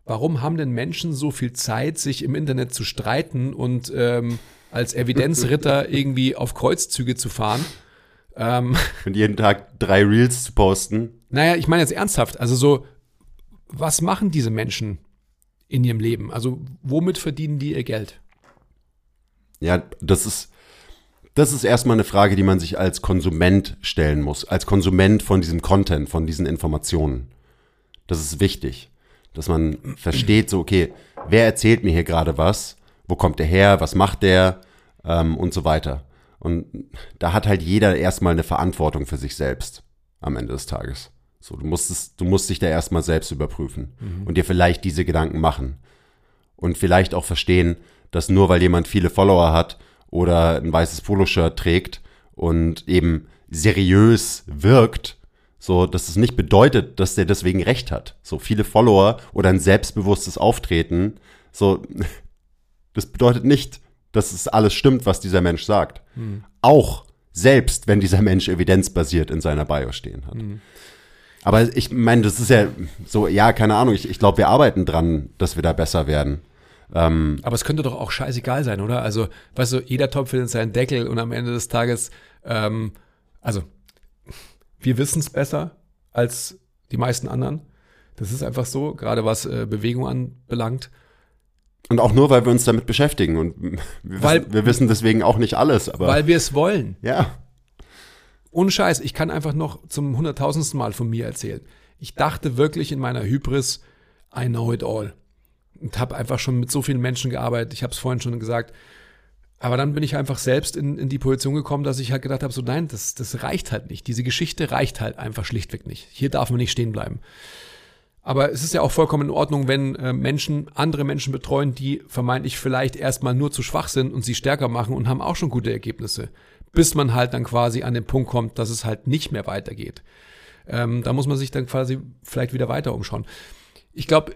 warum haben denn Menschen so viel Zeit, sich im Internet zu streiten und ähm, als Evidenzritter irgendwie auf Kreuzzüge zu fahren. Ähm, (laughs) und jeden Tag drei Reels zu posten. Naja, ich meine jetzt ernsthaft. Also so, was machen diese Menschen in ihrem Leben? Also womit verdienen die ihr Geld? Ja, das ist, das ist erstmal eine Frage, die man sich als Konsument stellen muss. Als Konsument von diesem Content, von diesen Informationen. Das ist wichtig. Dass man versteht, so, okay, wer erzählt mir hier gerade was? Wo kommt der her, was macht der ähm, und so weiter. Und da hat halt jeder erstmal eine Verantwortung für sich selbst am Ende des Tages. So, du musst es, du musst dich da erstmal selbst überprüfen mhm. und dir vielleicht diese Gedanken machen. Und vielleicht auch verstehen, dass nur weil jemand viele Follower hat oder ein weißes Poloshirt trägt und eben seriös wirkt, so, dass es nicht bedeutet, dass der deswegen recht hat. So viele Follower oder ein selbstbewusstes Auftreten, so, das bedeutet nicht, dass es alles stimmt, was dieser Mensch sagt. Mhm. Auch selbst, wenn dieser Mensch evidenzbasiert in seiner Bio stehen hat. Mhm. Aber ich meine, das ist ja so, ja, keine Ahnung, ich, ich glaube, wir arbeiten dran, dass wir da besser werden. Ähm, Aber es könnte doch auch scheißegal sein, oder? Also, weißt du, jeder Topf findet seinen Deckel und am Ende des Tages, ähm, also, wir wissen es besser als die meisten anderen. Das ist einfach so, gerade was äh, Bewegung anbelangt. Und auch nur, weil wir uns damit beschäftigen. Und wir, weil, wissen, wir wissen deswegen auch nicht alles. Aber weil wir es wollen. Ja. Ohne Scheiß, ich kann einfach noch zum hunderttausendsten Mal von mir erzählen. Ich dachte wirklich in meiner Hybris, I know it all. Und habe einfach schon mit so vielen Menschen gearbeitet. Ich habe es vorhin schon gesagt. Aber dann bin ich einfach selbst in, in die Position gekommen, dass ich halt gedacht habe, so nein, das, das reicht halt nicht. Diese Geschichte reicht halt einfach schlichtweg nicht. Hier darf man nicht stehen bleiben. Aber es ist ja auch vollkommen in Ordnung, wenn äh, Menschen andere Menschen betreuen, die vermeintlich vielleicht erstmal nur zu schwach sind und sie stärker machen und haben auch schon gute Ergebnisse. Bis man halt dann quasi an den Punkt kommt, dass es halt nicht mehr weitergeht. Ähm, da muss man sich dann quasi vielleicht wieder weiter umschauen. Ich glaube,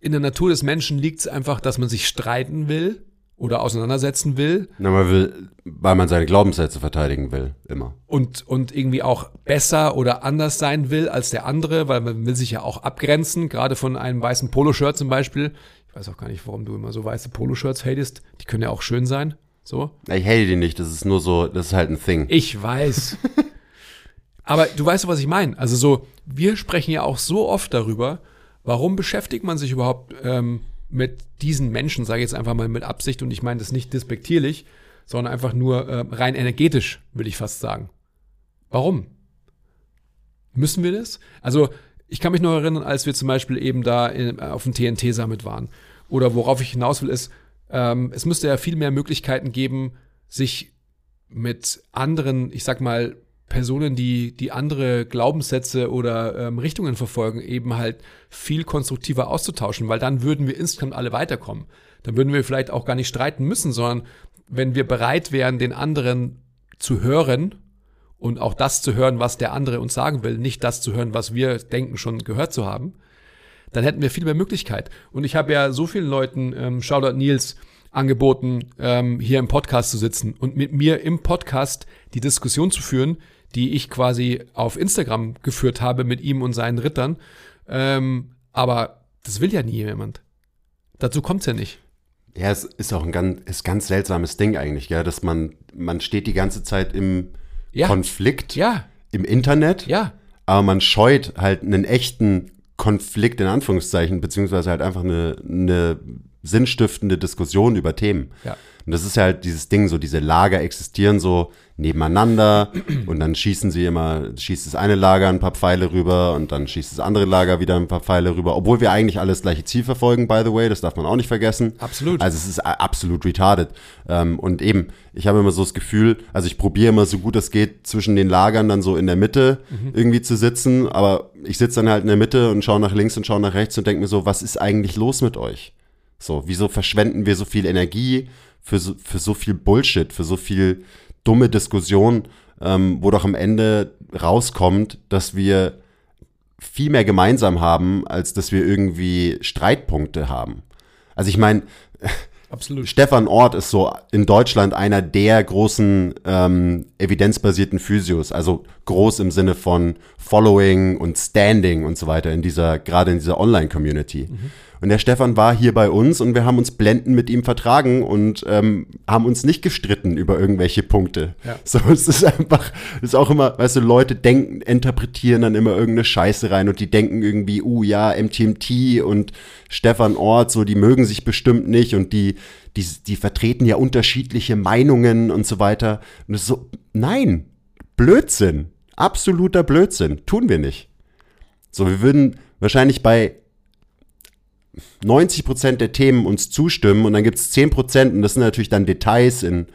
in der Natur des Menschen liegt es einfach, dass man sich streiten will oder auseinandersetzen will. Na, man will, weil man seine Glaubenssätze verteidigen will, immer. Und, und irgendwie auch besser oder anders sein will als der andere, weil man will sich ja auch abgrenzen, gerade von einem weißen Poloshirt zum Beispiel. Ich weiß auch gar nicht, warum du immer so weiße Poloshirts hatest. Die können ja auch schön sein. So. Ich hate die nicht, das ist nur so, das ist halt ein Thing. Ich weiß. (laughs) Aber du weißt, was ich meine. Also so, wir sprechen ja auch so oft darüber, warum beschäftigt man sich überhaupt ähm, mit diesen Menschen, sage ich jetzt einfach mal mit Absicht und ich meine das nicht despektierlich, sondern einfach nur äh, rein energetisch, will ich fast sagen. Warum? Müssen wir das? Also, ich kann mich noch erinnern, als wir zum Beispiel eben da in, auf dem TNT-Summit waren. Oder worauf ich hinaus will, ist, ähm, es müsste ja viel mehr Möglichkeiten geben, sich mit anderen, ich sag mal, Personen, die, die andere Glaubenssätze oder ähm, Richtungen verfolgen, eben halt viel konstruktiver auszutauschen, weil dann würden wir insgesamt alle weiterkommen. Dann würden wir vielleicht auch gar nicht streiten müssen, sondern wenn wir bereit wären, den anderen zu hören und auch das zu hören, was der andere uns sagen will, nicht das zu hören, was wir denken schon gehört zu haben, dann hätten wir viel mehr Möglichkeit. Und ich habe ja so vielen Leuten, ähm, Shoutout Nils, angeboten, ähm, hier im Podcast zu sitzen und mit mir im Podcast die Diskussion zu führen, die ich quasi auf Instagram geführt habe mit ihm und seinen Rittern. Ähm, aber das will ja nie jemand. Dazu kommt's ja nicht. Ja, es ist auch ein ganz, ist ganz seltsames Ding eigentlich, ja, dass man, man steht die ganze Zeit im Ja. Konflikt Ja, im Internet, ja, aber man scheut halt einen echten Konflikt in Anführungszeichen, beziehungsweise halt einfach eine, eine sinnstiftende Diskussion über Themen. Ja. Und das ist ja halt dieses Ding, so diese Lager existieren so nebeneinander und dann schießen sie immer, schießt das eine Lager ein paar Pfeile rüber und dann schießt das andere Lager wieder ein paar Pfeile rüber, obwohl wir eigentlich alles gleiche Ziel verfolgen, by the way, das darf man auch nicht vergessen. Absolut. Also es ist absolut retarded. Ähm, und eben, ich habe immer so das Gefühl, also ich probiere immer so gut es geht zwischen den Lagern dann so in der Mitte irgendwie zu sitzen, aber ich sitze dann halt in der Mitte und schaue nach links und schaue nach rechts und denke mir so, was ist eigentlich los mit euch? So, wieso verschwenden wir so viel Energie für so, für so viel Bullshit, für so viel dumme Diskussion, ähm, wo doch am Ende rauskommt, dass wir viel mehr gemeinsam haben, als dass wir irgendwie Streitpunkte haben. Also ich meine, (laughs) absolut. Stefan Ort ist so in Deutschland einer der großen ähm, evidenzbasierten Physios, also groß im Sinne von Following und Standing und so weiter in dieser, gerade in dieser Online-Community. Und der Stefan war hier bei uns und wir haben uns blendend mit ihm vertragen und ähm, haben uns nicht gestritten über irgendwelche Punkte. Ja. So, es ist einfach, es ist auch immer, weißt du, Leute denken, interpretieren dann immer irgendeine Scheiße rein und die denken irgendwie, uh ja, MTMT und Stefan Ort, so, die mögen sich bestimmt nicht und die, die, die vertreten ja unterschiedliche Meinungen und so weiter. Und es ist so, nein, Blödsinn, absoluter Blödsinn, tun wir nicht. So, wir würden wahrscheinlich bei 90 Prozent der Themen uns zustimmen und dann gibt es 10 Prozent und das sind natürlich dann Details in,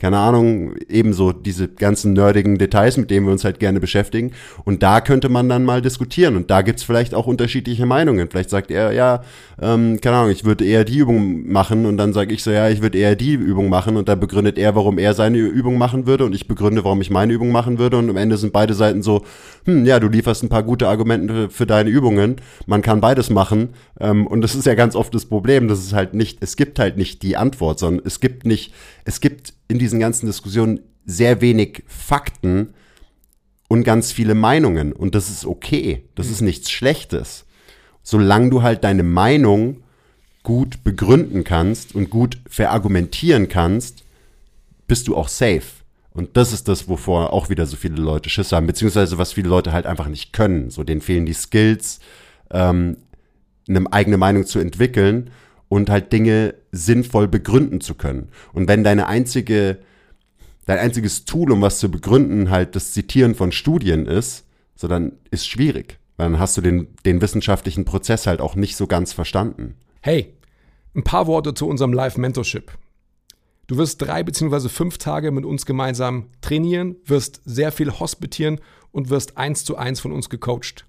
keine Ahnung, ebenso diese ganzen nerdigen Details, mit denen wir uns halt gerne beschäftigen. Und da könnte man dann mal diskutieren. Und da gibt's vielleicht auch unterschiedliche Meinungen. Vielleicht sagt er, ja, ähm, keine Ahnung, ich würde eher die Übung machen. Und dann sage ich so, ja, ich würde eher die Übung machen. Und dann begründet er, warum er seine Übung machen würde. Und ich begründe, warum ich meine Übung machen würde. Und am Ende sind beide Seiten so, hm, ja, du lieferst ein paar gute Argumente für, für deine Übungen, man kann beides machen. Ähm, und das ist ja ganz oft das Problem, dass es halt nicht, es gibt halt nicht die Antwort, sondern es gibt nicht, es gibt in diesen ganzen Diskussionen sehr wenig Fakten und ganz viele Meinungen und das ist okay, das ist nichts Schlechtes, solange du halt deine Meinung gut begründen kannst und gut verargumentieren kannst, bist du auch safe. Und das ist das, wovor auch wieder so viele Leute Schiss haben, beziehungsweise was viele Leute halt einfach nicht können. So, denen fehlen die Skills, ähm, eine eigene Meinung zu entwickeln und halt Dinge sinnvoll begründen zu können. Und wenn deine einzige, dein einziges Tool, um was zu begründen, halt das Zitieren von Studien ist, so dann ist schwierig. Dann hast du den, den wissenschaftlichen Prozess halt auch nicht so ganz verstanden. Hey, ein paar Worte zu unserem Live-Mentorship. Du wirst drei beziehungsweise fünf Tage mit uns gemeinsam trainieren, wirst sehr viel hospitieren und wirst eins zu eins von uns gecoacht.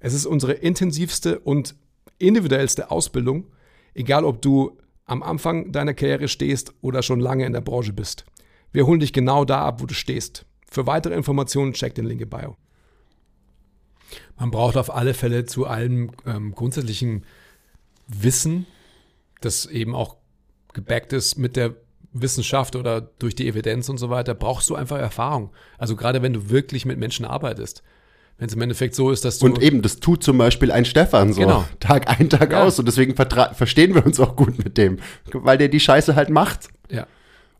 Es ist unsere intensivste und individuellste Ausbildung, egal ob du am Anfang deiner Karriere stehst oder schon lange in der Branche bist. Wir holen dich genau da ab, wo du stehst. Für weitere Informationen check den Link in Bio. Man braucht auf alle Fälle zu allem ähm, grundsätzlichen Wissen, das eben auch gebackt ist mit der Wissenschaft oder durch die Evidenz und so weiter, brauchst du einfach Erfahrung. Also gerade wenn du wirklich mit Menschen arbeitest. Wenn es im Endeffekt so ist, dass du. Und eben, das tut zum Beispiel ein Stefan so Genau. Tag ein, Tag Ja. aus. Und deswegen verstehen wir uns auch gut mit dem, weil der die Scheiße halt macht ja,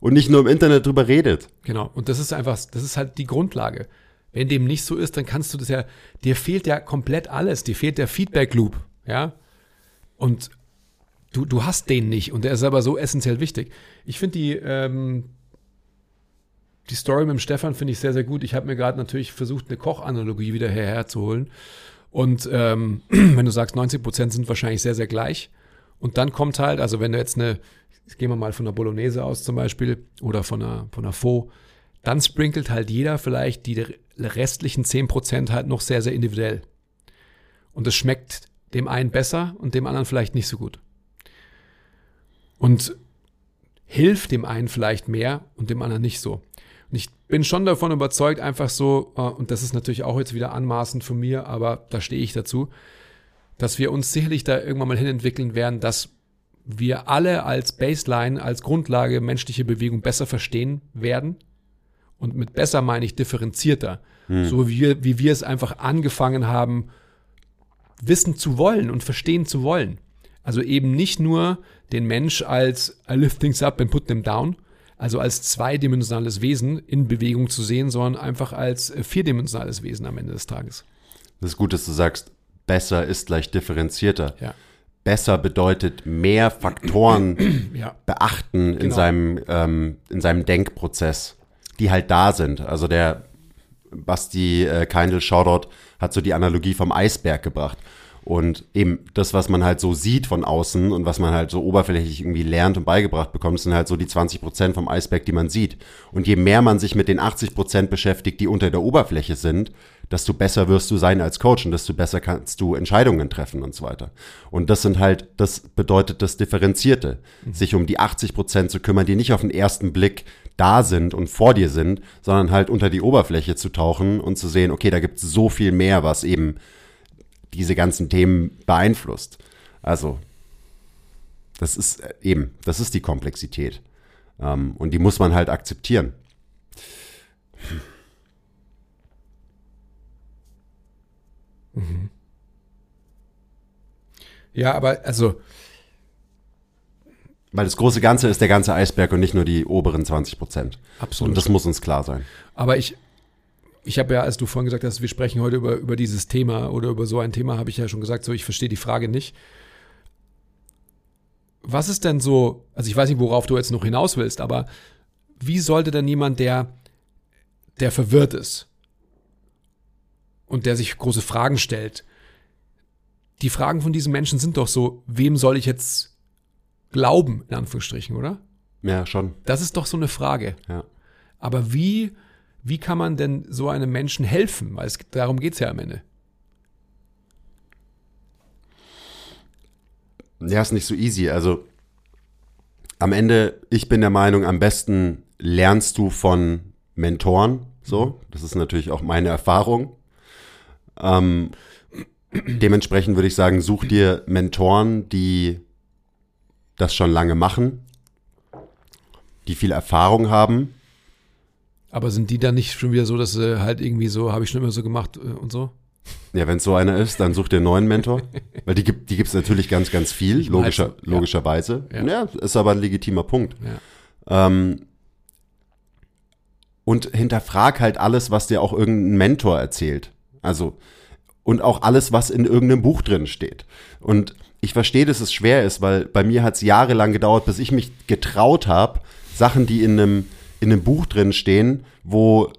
und nicht nur im Internet drüber redet. genau. Und das ist einfach, das ist halt die Grundlage. Wenn dem nicht so ist, dann kannst du das ja, dir fehlt ja komplett alles. Dir fehlt der Feedback Loop, ja. Und du, du hast den nicht und der ist aber so essentiell wichtig. Ich finde die, ähm, die Story mit dem Stefan finde ich sehr, sehr gut. Ich habe mir gerade natürlich versucht, eine Kochanalogie wieder hierher zu holen. Und ähm, (clears throat) wenn du sagst, 90 Prozent sind wahrscheinlich sehr, sehr gleich. Und dann kommt halt, also wenn du jetzt eine, gehen wir mal von einer Bolognese aus zum Beispiel oder von einer, von einer Faux, dann sprinkelt halt jeder vielleicht die restlichen 10 Prozent halt noch sehr, sehr individuell. Und es schmeckt dem einen besser und dem anderen vielleicht nicht so gut. Und hilft dem einen vielleicht mehr und dem anderen nicht so. Ich bin schon davon überzeugt, einfach so, äh, und das ist natürlich auch jetzt wieder anmaßend von mir, aber da stehe ich dazu, dass wir uns sicherlich da irgendwann mal hinentwickeln werden, dass wir alle als Baseline, als Grundlage menschliche Bewegung besser verstehen werden. Und mit besser meine ich differenzierter. So wie wir, wie wir es einfach angefangen haben, wissen zu wollen und verstehen zu wollen. Also eben nicht nur den Mensch als I lift things up and put them down, also als zweidimensionales Wesen in Bewegung zu sehen, sondern einfach als äh, vierdimensionales Wesen am Ende des Tages. Das ist gut, dass du sagst, besser ist gleich differenzierter. Ja. Besser bedeutet mehr Faktoren (clears throat) Ja. beachten in Genau. seinem ähm, in seinem Denkprozess, die halt da sind. Also der Basti äh, Keindl Shoutout hat so die Analogie vom Eisberg gebracht. Und eben das, was man halt so sieht von außen und was man halt so oberflächlich irgendwie lernt und beigebracht bekommt, sind halt so die 20 Prozent vom Eisberg, die man sieht. Und je mehr man sich mit den 80 Prozent beschäftigt, die unter der Oberfläche sind, desto besser wirst du sein als Coach und desto besser kannst du Entscheidungen treffen und so weiter. Und das sind halt, das bedeutet das Differenzierte, sich um die 80 Prozent zu kümmern, die nicht auf den ersten Blick da sind und vor dir sind, sondern halt unter die Oberfläche zu tauchen und zu sehen, okay, da gibt es so viel mehr, was eben diese ganzen Themen beeinflusst. Also, das ist äh, eben, das ist die Komplexität. Ähm, und die muss man halt akzeptieren. Ja, aber also, Weil das große Ganze ist der ganze Eisberg und nicht nur die oberen 20 Prozent. Absolut. Und das muss uns klar sein. aber ich, ich habe ja, als du vorhin gesagt hast, wir sprechen heute über, über dieses Thema oder über so ein Thema, habe ich ja schon gesagt, so ich verstehe die Frage nicht. Was ist denn so, also ich weiß nicht, worauf du jetzt noch hinaus willst, aber wie sollte denn jemand, der, der verwirrt ist und der sich große Fragen stellt, die Fragen von diesen Menschen sind doch so, wem soll ich jetzt glauben, in Anführungsstrichen, oder? Ja, schon. Das ist doch so eine Frage. Ja. Aber wie, wie kann man denn so einem Menschen helfen? Weil es, darum geht's ja am Ende. Ja, ist nicht so easy. Also am Ende, ich bin der Meinung, am besten lernst du von Mentoren. So, das ist natürlich auch meine Erfahrung. Ähm, dementsprechend würde ich sagen, such dir Mentoren, die das schon lange machen, die viel Erfahrung haben. Aber sind die dann nicht schon wieder so, dass sie halt irgendwie so, habe ich schon immer so gemacht äh, und so? Ja, wenn es so einer ist, dann such dir einen neuen Mentor. (laughs) Weil die gibt die gibt's natürlich ganz, ganz viel, logischer, logischerweise. Ja. Ja. ist aber ein legitimer Punkt. Ja. Ähm, und hinterfrag halt alles, was dir auch irgendein Mentor erzählt. Also, und auch alles, was in irgendeinem Buch drin steht. Und ich verstehe, dass es schwer ist, weil bei mir hat es jahrelang gedauert, bis ich mich getraut habe, Sachen, die in einem, in einem Buch drin stehen, wo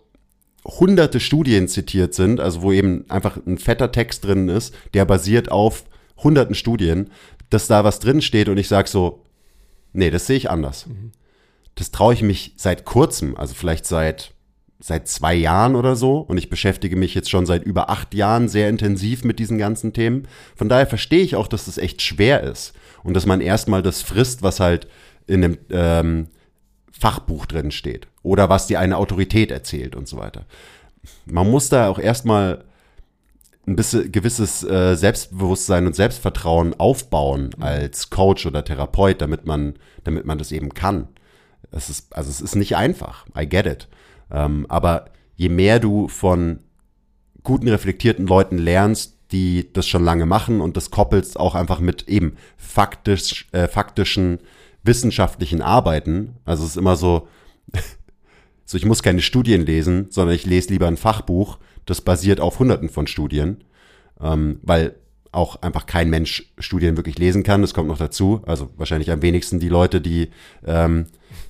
hunderte Studien zitiert sind, also wo eben einfach ein fetter Text drin ist, der basiert auf hunderten Studien, dass da was drin steht und ich sage so, nee, das sehe ich anders. Das traue ich mich seit kurzem, also vielleicht seit seit zwei Jahren oder so und ich beschäftige mich jetzt schon seit über acht Jahren sehr intensiv mit diesen ganzen Themen. Von daher verstehe ich auch, dass das echt schwer ist und dass man erstmal das frisst, was halt in einem ähm, Fachbuch drin steht oder was dir eine Autorität erzählt und so weiter. Man muss da auch erstmal ein bisschen gewisses äh, Selbstbewusstsein und Selbstvertrauen aufbauen als Coach oder Therapeut, damit man, damit man das eben kann. Es ist, also es ist nicht einfach. I get it. Ähm, aber je mehr du von guten, reflektierten Leuten lernst, die das schon lange machen und das koppelst auch einfach mit eben faktisch, äh, faktischen wissenschaftlichen Arbeiten. Also es ist immer so, (laughs) so ich muss keine Studien lesen, sondern ich lese lieber ein Fachbuch, das basiert auf hunderten von Studien, ähm, weil auch einfach kein Mensch Studien wirklich lesen kann. Das kommt noch dazu. Also wahrscheinlich am wenigsten die Leute, die ähm,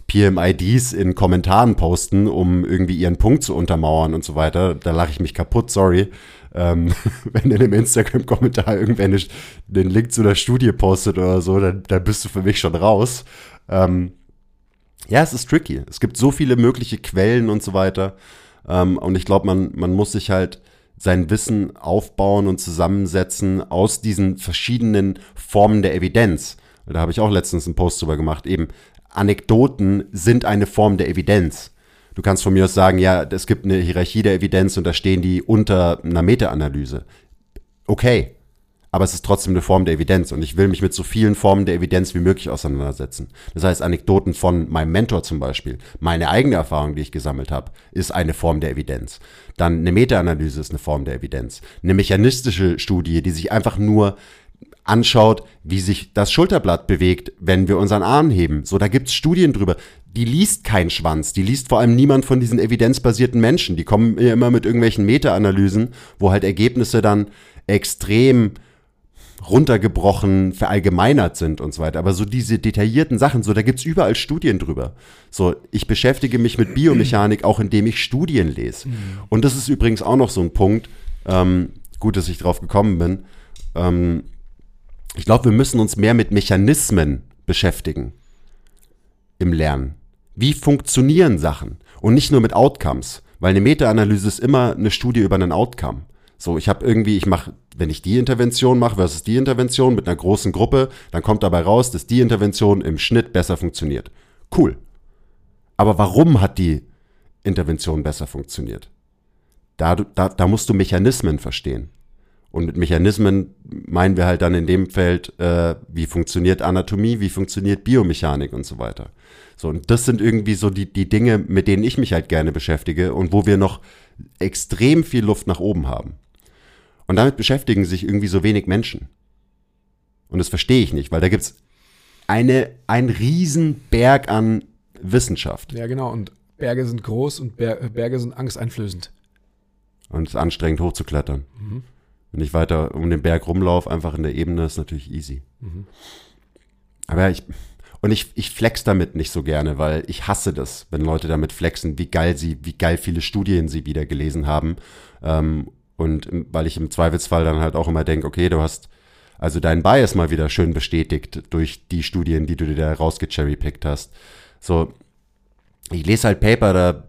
PMIDs in Kommentaren posten, um irgendwie ihren Punkt zu untermauern und so weiter. Da lache ich mich kaputt, sorry. Ähm, (laughs) wenn in einem Instagram-Kommentar irgendwer nicht den Link zu der Studie postet oder so, dann, dann bist du für mich schon raus. Ähm, ja, es ist tricky. Es gibt so viele mögliche Quellen und so weiter. Ähm, und ich glaube, man, man muss sich halt sein Wissen aufbauen und zusammensetzen aus diesen verschiedenen Formen der Evidenz. Da habe ich auch letztens einen Post drüber gemacht. Eben, Anekdoten sind eine Form der Evidenz. Du kannst von mir aus sagen, ja, es gibt eine Hierarchie der Evidenz und da stehen die unter einer Meta-Analyse. Okay. Aber es ist trotzdem eine Form der Evidenz und ich will mich mit so vielen Formen der Evidenz wie möglich auseinandersetzen. Das heißt, Anekdoten von meinem Mentor zum Beispiel, meine eigene Erfahrung, die ich gesammelt habe, ist eine Form der Evidenz. Dann eine Meta-Analyse ist eine Form der Evidenz. Eine mechanistische Studie, die sich einfach nur anschaut, wie sich das Schulterblatt bewegt, wenn wir unseren Arm heben. So, da gibt's Studien drüber. Die liest kein Schwanz, die liest vor allem niemand von diesen evidenzbasierten Menschen. Die kommen immer mit irgendwelchen Meta-Analysen, wo halt Ergebnisse dann extrem runtergebrochen, verallgemeinert sind und so weiter. Aber so diese detaillierten Sachen, so da gibt's überall Studien drüber. So, ich beschäftige mich mit Biomechanik auch indem ich Studien lese. Mhm. Und das ist übrigens auch noch so ein Punkt, ähm, gut, dass ich drauf gekommen bin. Ähm, ich glaube, wir müssen uns mehr mit Mechanismen beschäftigen im Lernen. Wie funktionieren Sachen? Und nicht nur mit Outcomes, weil eine Meta-Analyse ist immer eine Studie über einen Outcome. So, ich habe irgendwie, ich mache, wenn ich die Intervention mache versus die Intervention mit einer großen Gruppe, dann kommt dabei raus, dass die Intervention im Schnitt besser funktioniert. Cool. Aber warum hat die Intervention besser funktioniert? Da, da, da musst du Mechanismen verstehen. Und mit Mechanismen meinen wir halt dann in dem Feld, äh, wie funktioniert Anatomie, wie funktioniert Biomechanik und so weiter. So, und das sind irgendwie so die, die Dinge, mit denen ich mich halt gerne beschäftige und wo wir noch extrem viel Luft nach oben haben. Und damit beschäftigen sich irgendwie so wenig Menschen. Und das verstehe ich nicht, weil da gibt's eine, ein Riesenberg an Wissenschaft. Ja, genau. Und Berge sind groß und Berge sind angsteinflößend. Und es ist anstrengend hochzuklettern. Mhm. Wenn ich weiter um den Berg rumlaufe, einfach in der Ebene, ist natürlich easy. Mhm. Aber ich, und ich, ich flex damit nicht so gerne, weil ich hasse das, wenn Leute damit flexen, wie geil sie, wie geil viele Studien sie wieder gelesen haben ähm, und weil ich im Zweifelsfall dann halt auch immer denke, okay, du hast also deinen Bias mal wieder schön bestätigt durch die Studien, die du dir da rausgecherrypickt hast. So, ich lese halt Paper, da,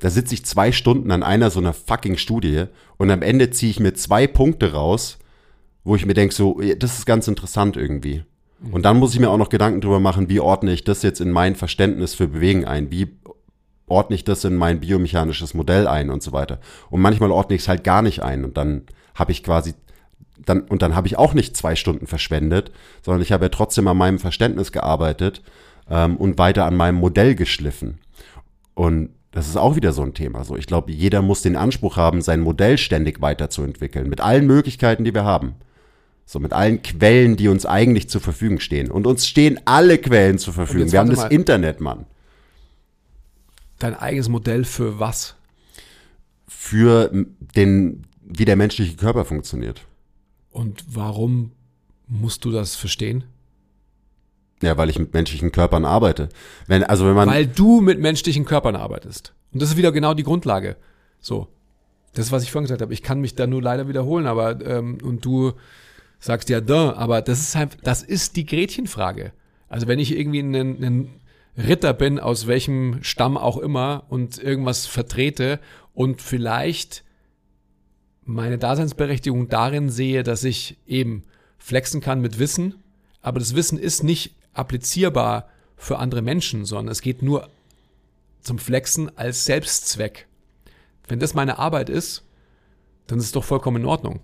da sitze ich zwei Stunden an einer so einer fucking Studie und am Ende ziehe ich mir zwei Punkte raus, wo ich mir denke, so, das ist ganz interessant irgendwie. Und dann muss ich mir auch noch Gedanken drüber machen, wie ordne ich das jetzt in mein Verständnis für Bewegen ein? Wie ordne ich das in mein biomechanisches Modell ein und so weiter. Und manchmal ordne ich es halt gar nicht ein und dann habe ich quasi dann und dann habe ich auch nicht zwei Stunden verschwendet, sondern ich habe ja trotzdem an meinem Verständnis gearbeitet ähm, und weiter an meinem Modell geschliffen. Und das ist auch wieder so ein Thema. So, ich glaube, jeder muss den Anspruch haben, sein Modell ständig weiterzuentwickeln, mit allen Möglichkeiten, die wir haben. So, mit allen Quellen, die uns eigentlich zur Verfügung stehen. Und uns stehen alle Quellen zur Verfügung. Wir haben das. Internet, Mann. Dein eigenes Modell für was? Für den, wie der menschliche Körper funktioniert. Und warum musst du das verstehen? Ja, weil ich mit menschlichen Körpern arbeite. Wenn, also wenn man weil du mit menschlichen Körpern arbeitest. Und das ist wieder genau die Grundlage. So. Das was ich vorhin gesagt habe. Ich kann mich da nur leider wiederholen, aber ähm, und du sagst ja da, aber das ist halt, das ist die Gretchenfrage. Also wenn ich irgendwie einen, einen Ritter bin, aus welchem Stamm auch immer und irgendwas vertrete und vielleicht meine Daseinsberechtigung darin sehe, dass ich eben flexen kann mit Wissen, aber das Wissen ist nicht applizierbar für andere Menschen, sondern es geht nur zum Flexen als Selbstzweck. Wenn das meine Arbeit ist, dann ist es doch vollkommen in Ordnung.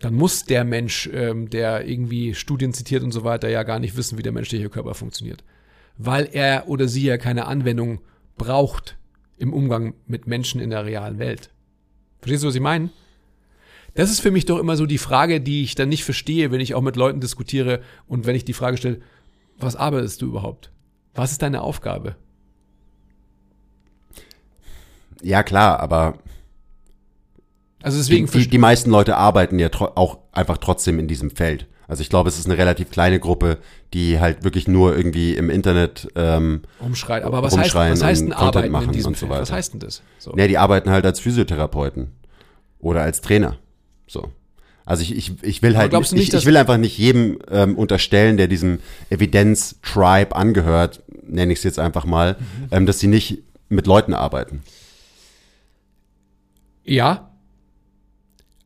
Dann muss der Mensch, ähm, der irgendwie Studien zitiert und so weiter, ja gar nicht wissen, wie der menschliche Körper funktioniert weil er oder sie ja keine Anwendung braucht im Umgang mit Menschen in der realen Welt. Verstehst du, was ich meine? Das ist für mich doch immer so die Frage, die ich dann nicht verstehe, wenn ich auch mit Leuten diskutiere und wenn ich die Frage stelle, was arbeitest du überhaupt? Was ist deine Aufgabe? Ja, klar, aber also deswegen die, die, die meisten Leute arbeiten ja auch einfach trotzdem in diesem Feld. Also ich glaube, es ist eine relativ kleine Gruppe, die halt wirklich nur irgendwie im Internet ähm, umschreien. Aber was heißt, was heißt denn Arbeiten machen in diesem und so weiter. Was heißt denn das? So. Ja, die arbeiten halt als Physiotherapeuten oder als Trainer. So. Also ich, ich, ich will halt nicht, nicht, ich, will einfach nicht jedem ähm, unterstellen, der diesem Evidenz-Tribe angehört, nenne ich es jetzt einfach mal, mhm. ähm, dass sie nicht mit Leuten arbeiten. Ja,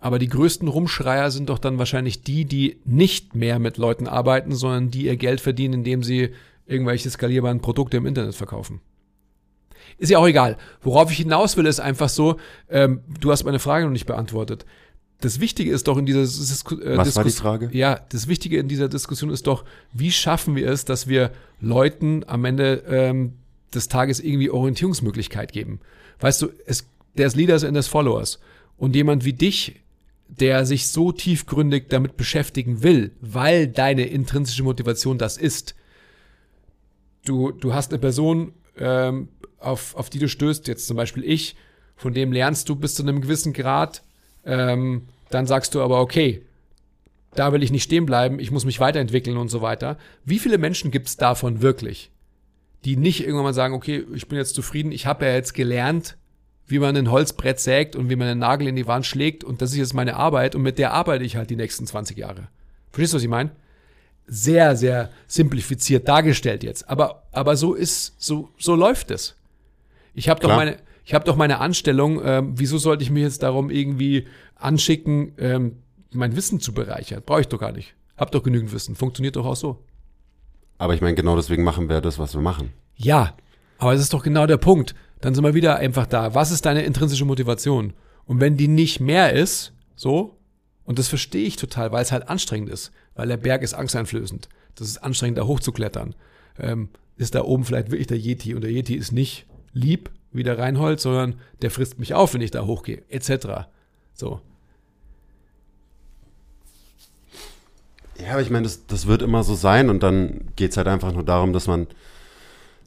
aber die größten Rumschreier sind doch dann wahrscheinlich die, die nicht mehr mit Leuten arbeiten, sondern die ihr Geld verdienen, indem sie irgendwelche skalierbaren Produkte im Internet verkaufen. Ist ja auch egal. Worauf ich hinaus will, ist einfach so, ähm, du hast meine Frage noch nicht beantwortet. Das Wichtige ist doch in dieser Disku äh, Was war die Diskus- Frage? Ja, das Wichtige in dieser Diskussion ist doch, wie schaffen wir es, dass wir Leuten am Ende ähm, des Tages irgendwie Orientierungsmöglichkeit geben. Weißt du, es, there's leaders and there's followers. Und jemand wie dich, der sich so tiefgründig damit beschäftigen will, weil deine intrinsische Motivation das ist. Du, du hast eine Person, ähm, auf, auf die du stößt, jetzt zum Beispiel ich, von dem lernst du bis zu einem gewissen Grad, ähm, dann sagst du aber, okay, da will ich nicht stehen bleiben, ich muss mich weiterentwickeln und so weiter. Wie viele Menschen gibt es davon wirklich, die nicht irgendwann mal sagen, okay, ich bin jetzt zufrieden, ich habe ja jetzt gelernt, wie man ein Holzbrett sägt und wie man einen Nagel in die Wand schlägt und das ist jetzt meine Arbeit und mit der arbeite ich halt die nächsten 20 Jahre. Verstehst du, was ich meine? Sehr, sehr simplifiziert dargestellt jetzt. Aber, aber so ist, so, so läuft es. Ich habe doch meine, ich habe doch meine Anstellung, ähm, wieso sollte ich mir jetzt darum irgendwie anschicken, ähm, mein Wissen zu bereichern? Brauche ich doch gar nicht. Hab doch genügend Wissen. Funktioniert doch auch so. Aber ich meine, genau deswegen machen wir das, was wir machen. Ja, aber es ist doch genau der Punkt. Dann sind wir wieder einfach da. Was ist deine intrinsische Motivation? Und wenn die nicht mehr ist, so, und das verstehe ich total, weil es halt anstrengend ist, weil der Berg ist angsteinflößend. Das ist anstrengend, da hochzuklettern. Ähm, ist da oben vielleicht wirklich der Yeti und der Yeti ist nicht lieb wie der Reinhold, sondern der frisst mich auf, wenn ich da hochgehe, etc. So. Ja, aber ich meine, das, das wird immer so sein und dann geht's halt einfach nur darum, dass man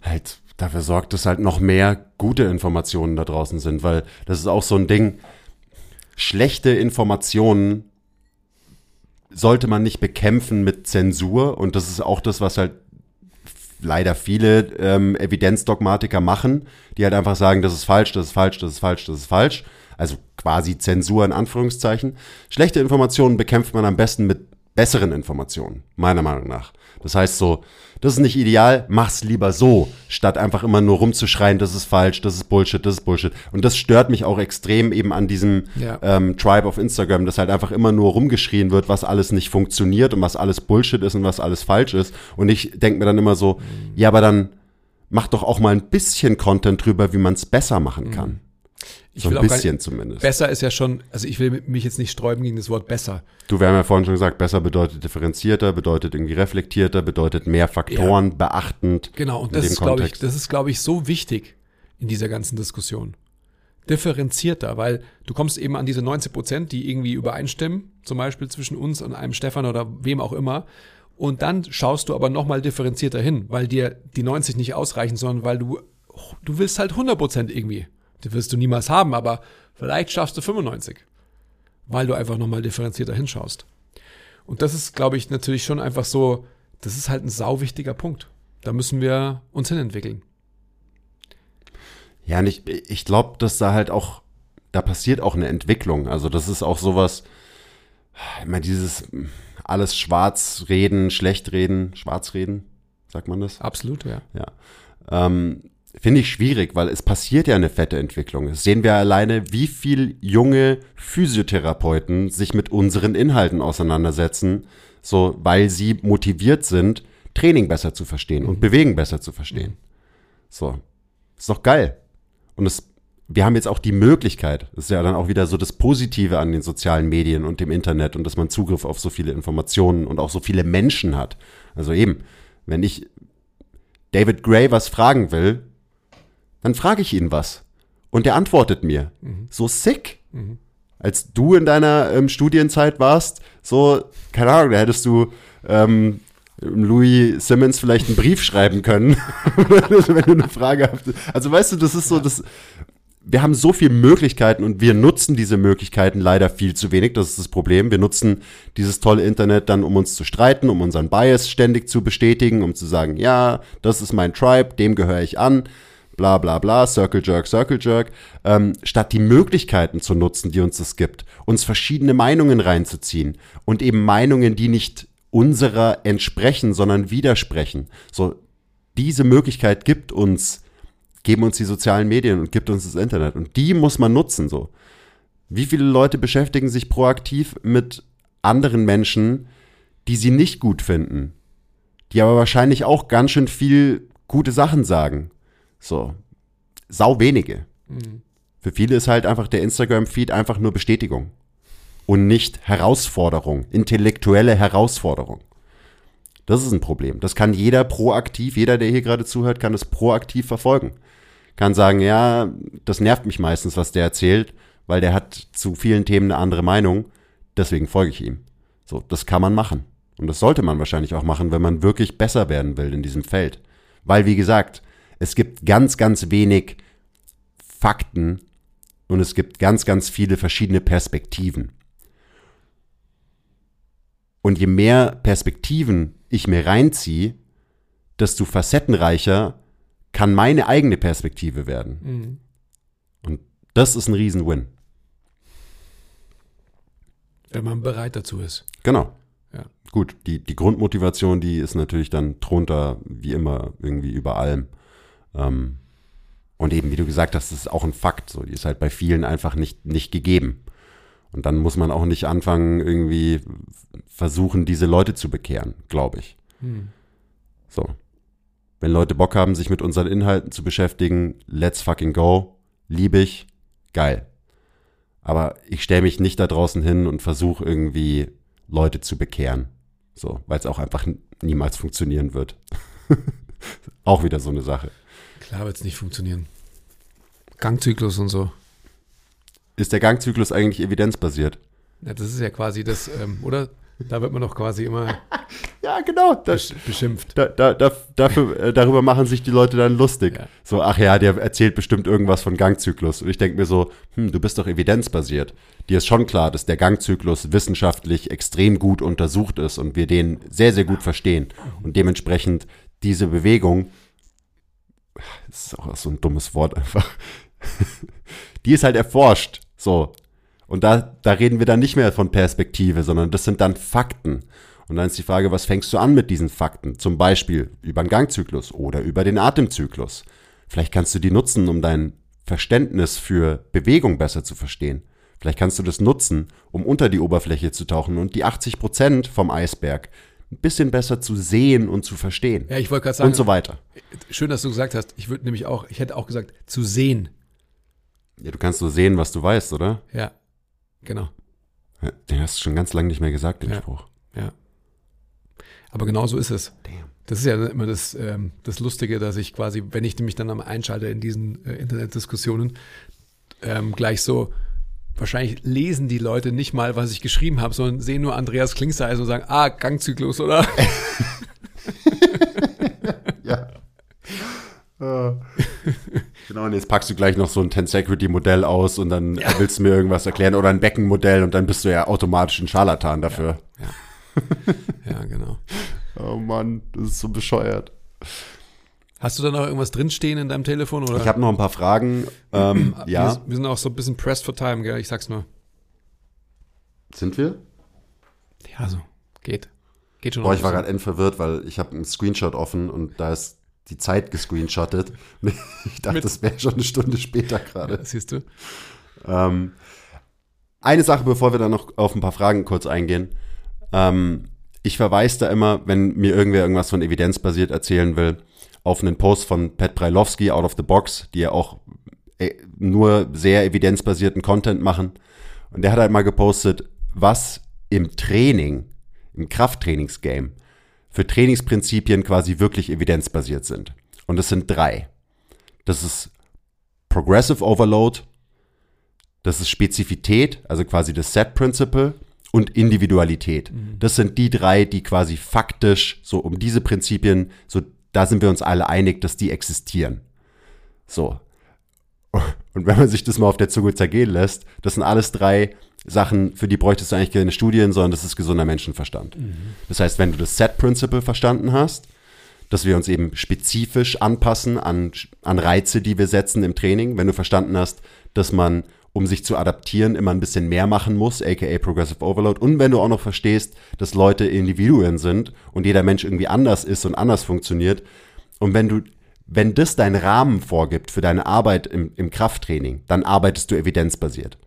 halt dafür sorgt, dass halt noch mehr gute Informationen da draußen sind, weil das ist auch so ein Ding, schlechte Informationen sollte man nicht bekämpfen mit Zensur und das ist auch das, was halt leider viele ähm, Evidenzdogmatiker machen, die halt einfach sagen, das ist falsch, das ist falsch, das ist falsch, das ist falsch. Also quasi Zensur in Anführungszeichen. Schlechte Informationen bekämpft man am besten mit besseren Informationen, meiner Meinung nach. Das heißt so, das ist nicht ideal, mach's lieber so, statt einfach immer nur rumzuschreien, das ist falsch, das ist Bullshit, das ist Bullshit. Und das stört mich auch extrem eben an diesem Ja. ähm, Tribe auf Instagram, dass halt einfach immer nur rumgeschrien wird, was alles nicht funktioniert und was alles Bullshit ist und was alles falsch ist. Und ich denke mir dann immer so, ja, aber dann mach doch auch mal ein bisschen Content drüber, wie man es besser machen kann. Ich so will ein bisschen nicht, zumindest. besser ist ja schon, also ich will mich jetzt nicht sträuben gegen das Wort besser. Du, wir haben ja vorhin schon gesagt, besser bedeutet differenzierter, bedeutet irgendwie reflektierter, bedeutet mehr Faktoren beachtend. Genau, und das ist, glaube ich, das ist, glaube ich, so wichtig in dieser ganzen Diskussion. Differenzierter, weil du kommst eben an diese 90 Prozent, die irgendwie übereinstimmen, zum Beispiel zwischen uns und einem Stefan oder wem auch immer. Und dann schaust du aber nochmal differenzierter hin, weil dir die 90 nicht ausreichen, sondern weil du, du willst halt 100 Prozent irgendwie. Die wirst du niemals haben, aber vielleicht schaffst du 95, weil du einfach nochmal differenzierter hinschaust. Und das ist, glaube ich, natürlich schon einfach so, das ist halt ein sauwichtiger Punkt. Da müssen wir uns hinentwickeln. Ja, und ich, ich glaube, dass da halt auch, da passiert auch eine Entwicklung. Also das ist auch sowas, immer dieses alles schwarz reden, schlecht reden, schwarz reden, sagt man das? Absolut, ja. Ja. Ähm, Finde ich schwierig, weil es passiert ja eine fette Entwicklung. Das sehen wir alleine, wie viel junge Physiotherapeuten sich mit unseren Inhalten auseinandersetzen, so weil sie motiviert sind, Training besser zu verstehen und Bewegen besser zu verstehen. So. Ist doch geil. Und es, wir haben jetzt auch die Möglichkeit, das ist ja dann auch wieder so das Positive an den sozialen Medien und dem Internet und dass man Zugriff auf so viele Informationen und auch so viele Menschen hat. Also eben, wenn ich David Gray was fragen will, dann frage ich ihn was. Und der antwortet mir. So sick. Als du in deiner ähm, Studienzeit warst, so, keine Ahnung, da hättest du ähm, Louis Simmons vielleicht einen Brief schreiben können, (laughs) wenn du eine Frage hast. Also weißt du, das ist so, das, wir haben so viele Möglichkeiten und wir nutzen diese Möglichkeiten leider viel zu wenig. Das ist das Problem. Wir nutzen dieses tolle Internet dann, um uns zu streiten, um unseren Bias ständig zu bestätigen, um zu sagen, ja, das ist mein Tribe, dem gehöre ich an, bla bla bla, Circle Jerk, Circle Jerk, ähm, statt die Möglichkeiten zu nutzen, die uns das gibt, uns verschiedene Meinungen reinzuziehen und eben Meinungen, die nicht unserer entsprechen, sondern widersprechen. So, diese Möglichkeit gibt uns geben uns die sozialen Medien und gibt uns das Internet. Und die muss man nutzen, so. Wie viele Leute beschäftigen sich proaktiv mit anderen Menschen, die sie nicht gut finden, die aber wahrscheinlich auch ganz schön viel gute Sachen sagen. So. sau wenige. Für viele ist halt einfach der Instagram-Feed einfach nur Bestätigung und nicht Herausforderung, intellektuelle Herausforderung. Das ist ein Problem. Das kann jeder proaktiv, jeder, der hier gerade zuhört, kann das proaktiv verfolgen. Kann sagen, ja, das nervt mich meistens, was der erzählt, weil der hat zu vielen Themen eine andere Meinung, deswegen folge ich ihm. So, das kann man machen. Und das sollte man wahrscheinlich auch machen, wenn man wirklich besser werden will in diesem Feld. Weil, wie gesagt, es gibt ganz, ganz wenig Fakten und es gibt ganz, ganz viele verschiedene Perspektiven. Und je mehr Perspektiven ich mir reinziehe, desto facettenreicher kann meine eigene Perspektive werden. Und das ist ein Riesen-Win. Wenn man bereit dazu ist. Genau. Ja. Gut, die, die Grundmotivation, die ist natürlich dann drunter, wie immer, irgendwie über allem. Ähm, und eben, wie du gesagt hast, das ist auch ein Fakt. So, die ist halt bei vielen einfach nicht, nicht gegeben. Und dann muss man auch nicht anfangen, irgendwie versuchen, diese Leute zu bekehren, glaube ich. So. Wenn Leute Bock haben, sich mit unseren Inhalten zu beschäftigen, let's fucking go. Lieb ich. Geil. Aber ich stelle mich nicht da draußen hin und versuche irgendwie Leute zu bekehren. So, weil es auch einfach niemals funktionieren wird. (laughs) auch wieder so eine Sache. Klar wird es nicht funktionieren. Gangzyklus und so. Ist der Gangzyklus eigentlich evidenzbasiert? Ja, das ist ja quasi das, ähm, oder? Da wird man doch quasi immer (laughs) Ja, genau. Das, besch- beschimpft. da, da, da, dafür, äh, darüber machen sich die Leute dann lustig. Ja. So, ach ja, der erzählt bestimmt irgendwas von Gangzyklus. Und ich denke mir so, hm, du bist doch evidenzbasiert. Dir ist schon klar, dass der Gangzyklus wissenschaftlich extrem gut untersucht ist und wir den sehr, sehr gut verstehen. Und dementsprechend diese Bewegung, das ist auch so ein dummes Wort einfach, (laughs) die ist halt erforscht. So. Und da, da reden wir dann nicht mehr von Perspektive, sondern das sind dann Fakten. Und dann ist die Frage, was fängst du an mit diesen Fakten? Zum Beispiel über den Gangzyklus oder über den Atemzyklus. Vielleicht kannst du die nutzen, um dein Verständnis für Bewegung besser zu verstehen. Vielleicht kannst du das nutzen, um unter die Oberfläche zu tauchen und die 80 Prozent vom Eisberg ein bisschen besser zu sehen und zu verstehen. Ja, ich wollte gerade sagen, und so weiter. schön, dass du gesagt hast. Ich würde nämlich auch, ich hätte auch gesagt, zu sehen. Ja, du kannst nur sehen, was du weißt, oder? Ja, genau. Ja, Den hast du schon ganz lange nicht mehr gesagt, den Ja. Spruch. Ja. Aber genau so ist es. Damn. Das ist ja immer das, ähm, das Lustige, dass ich quasi, wenn ich mich dann am einschalte in diesen äh, Internetdiskussionen, ähm, gleich so, wahrscheinlich lesen die Leute nicht mal, was ich geschrieben habe, sondern sehen nur Andreas Klingseis und sagen, ah, Gangzyklus, oder? (laughs) Ja. genau, und jetzt packst du gleich noch so ein Tensegrity-Modell aus und dann willst du mir irgendwas erklären oder ein Beckenmodell und dann bist du ja automatisch ein Scharlatan dafür. ja, genau. (laughs) Oh Mann, das ist so bescheuert. Hast du da noch irgendwas drinstehen in deinem Telefon? Oder? Ich habe noch ein paar Fragen. Ähm, (clears throat) ja, Wir, wir sind auch so ein bisschen pressed for time, gell? Ich sag's nur. sind wir? Ja, so. Geht. Geht schon. Boah, ich war gerade endverwirrt, weil ich habe einen Screenshot offen und da ist die Zeit gescreenshottet. (laughs) Ich dachte, Mit- das wäre schon eine Stunde später gerade. bisschen. Siehst du? Ähm, eine Sache, bevor wir dann noch auf ein paar Fragen kurz eingehen. Ähm, ich verweise da immer, wenn mir irgendwer irgendwas von evidenzbasiert erzählen will, auf einen Post von Pat Breilowski, Out of the Box, die ja auch äh, nur sehr evidenzbasierten Content machen. Und der hat halt mal gepostet, was im Training, im Krafttrainingsgame, für Trainingsprinzipien quasi wirklich evidenzbasiert sind. Und es sind drei. Das ist Progressive Overload, das ist Spezifität, also quasi das Set Principle und Individualität. Das sind die drei, die quasi faktisch so um diese Prinzipien, so da sind wir uns alle einig, dass die existieren. So. Und wenn man sich das mal auf der Zunge zergehen lässt, das sind alles drei Sachen, für die bräuchtest du eigentlich keine Studien, sondern das ist gesunder Menschenverstand. Das heißt, wenn du das Set Principle verstanden hast, dass wir uns eben spezifisch anpassen an, an Reize, die wir setzen im Training. Wenn du verstanden hast, dass man, um sich zu adaptieren, immer ein bisschen mehr machen muss, aka Progressive Overload. Und wenn du auch noch verstehst, dass Leute Individuen sind und jeder Mensch irgendwie anders ist und anders funktioniert. Und wenn du, wenn das dein Rahmen vorgibt für deine Arbeit im, im Krafttraining, dann arbeitest du evidenzbasiert.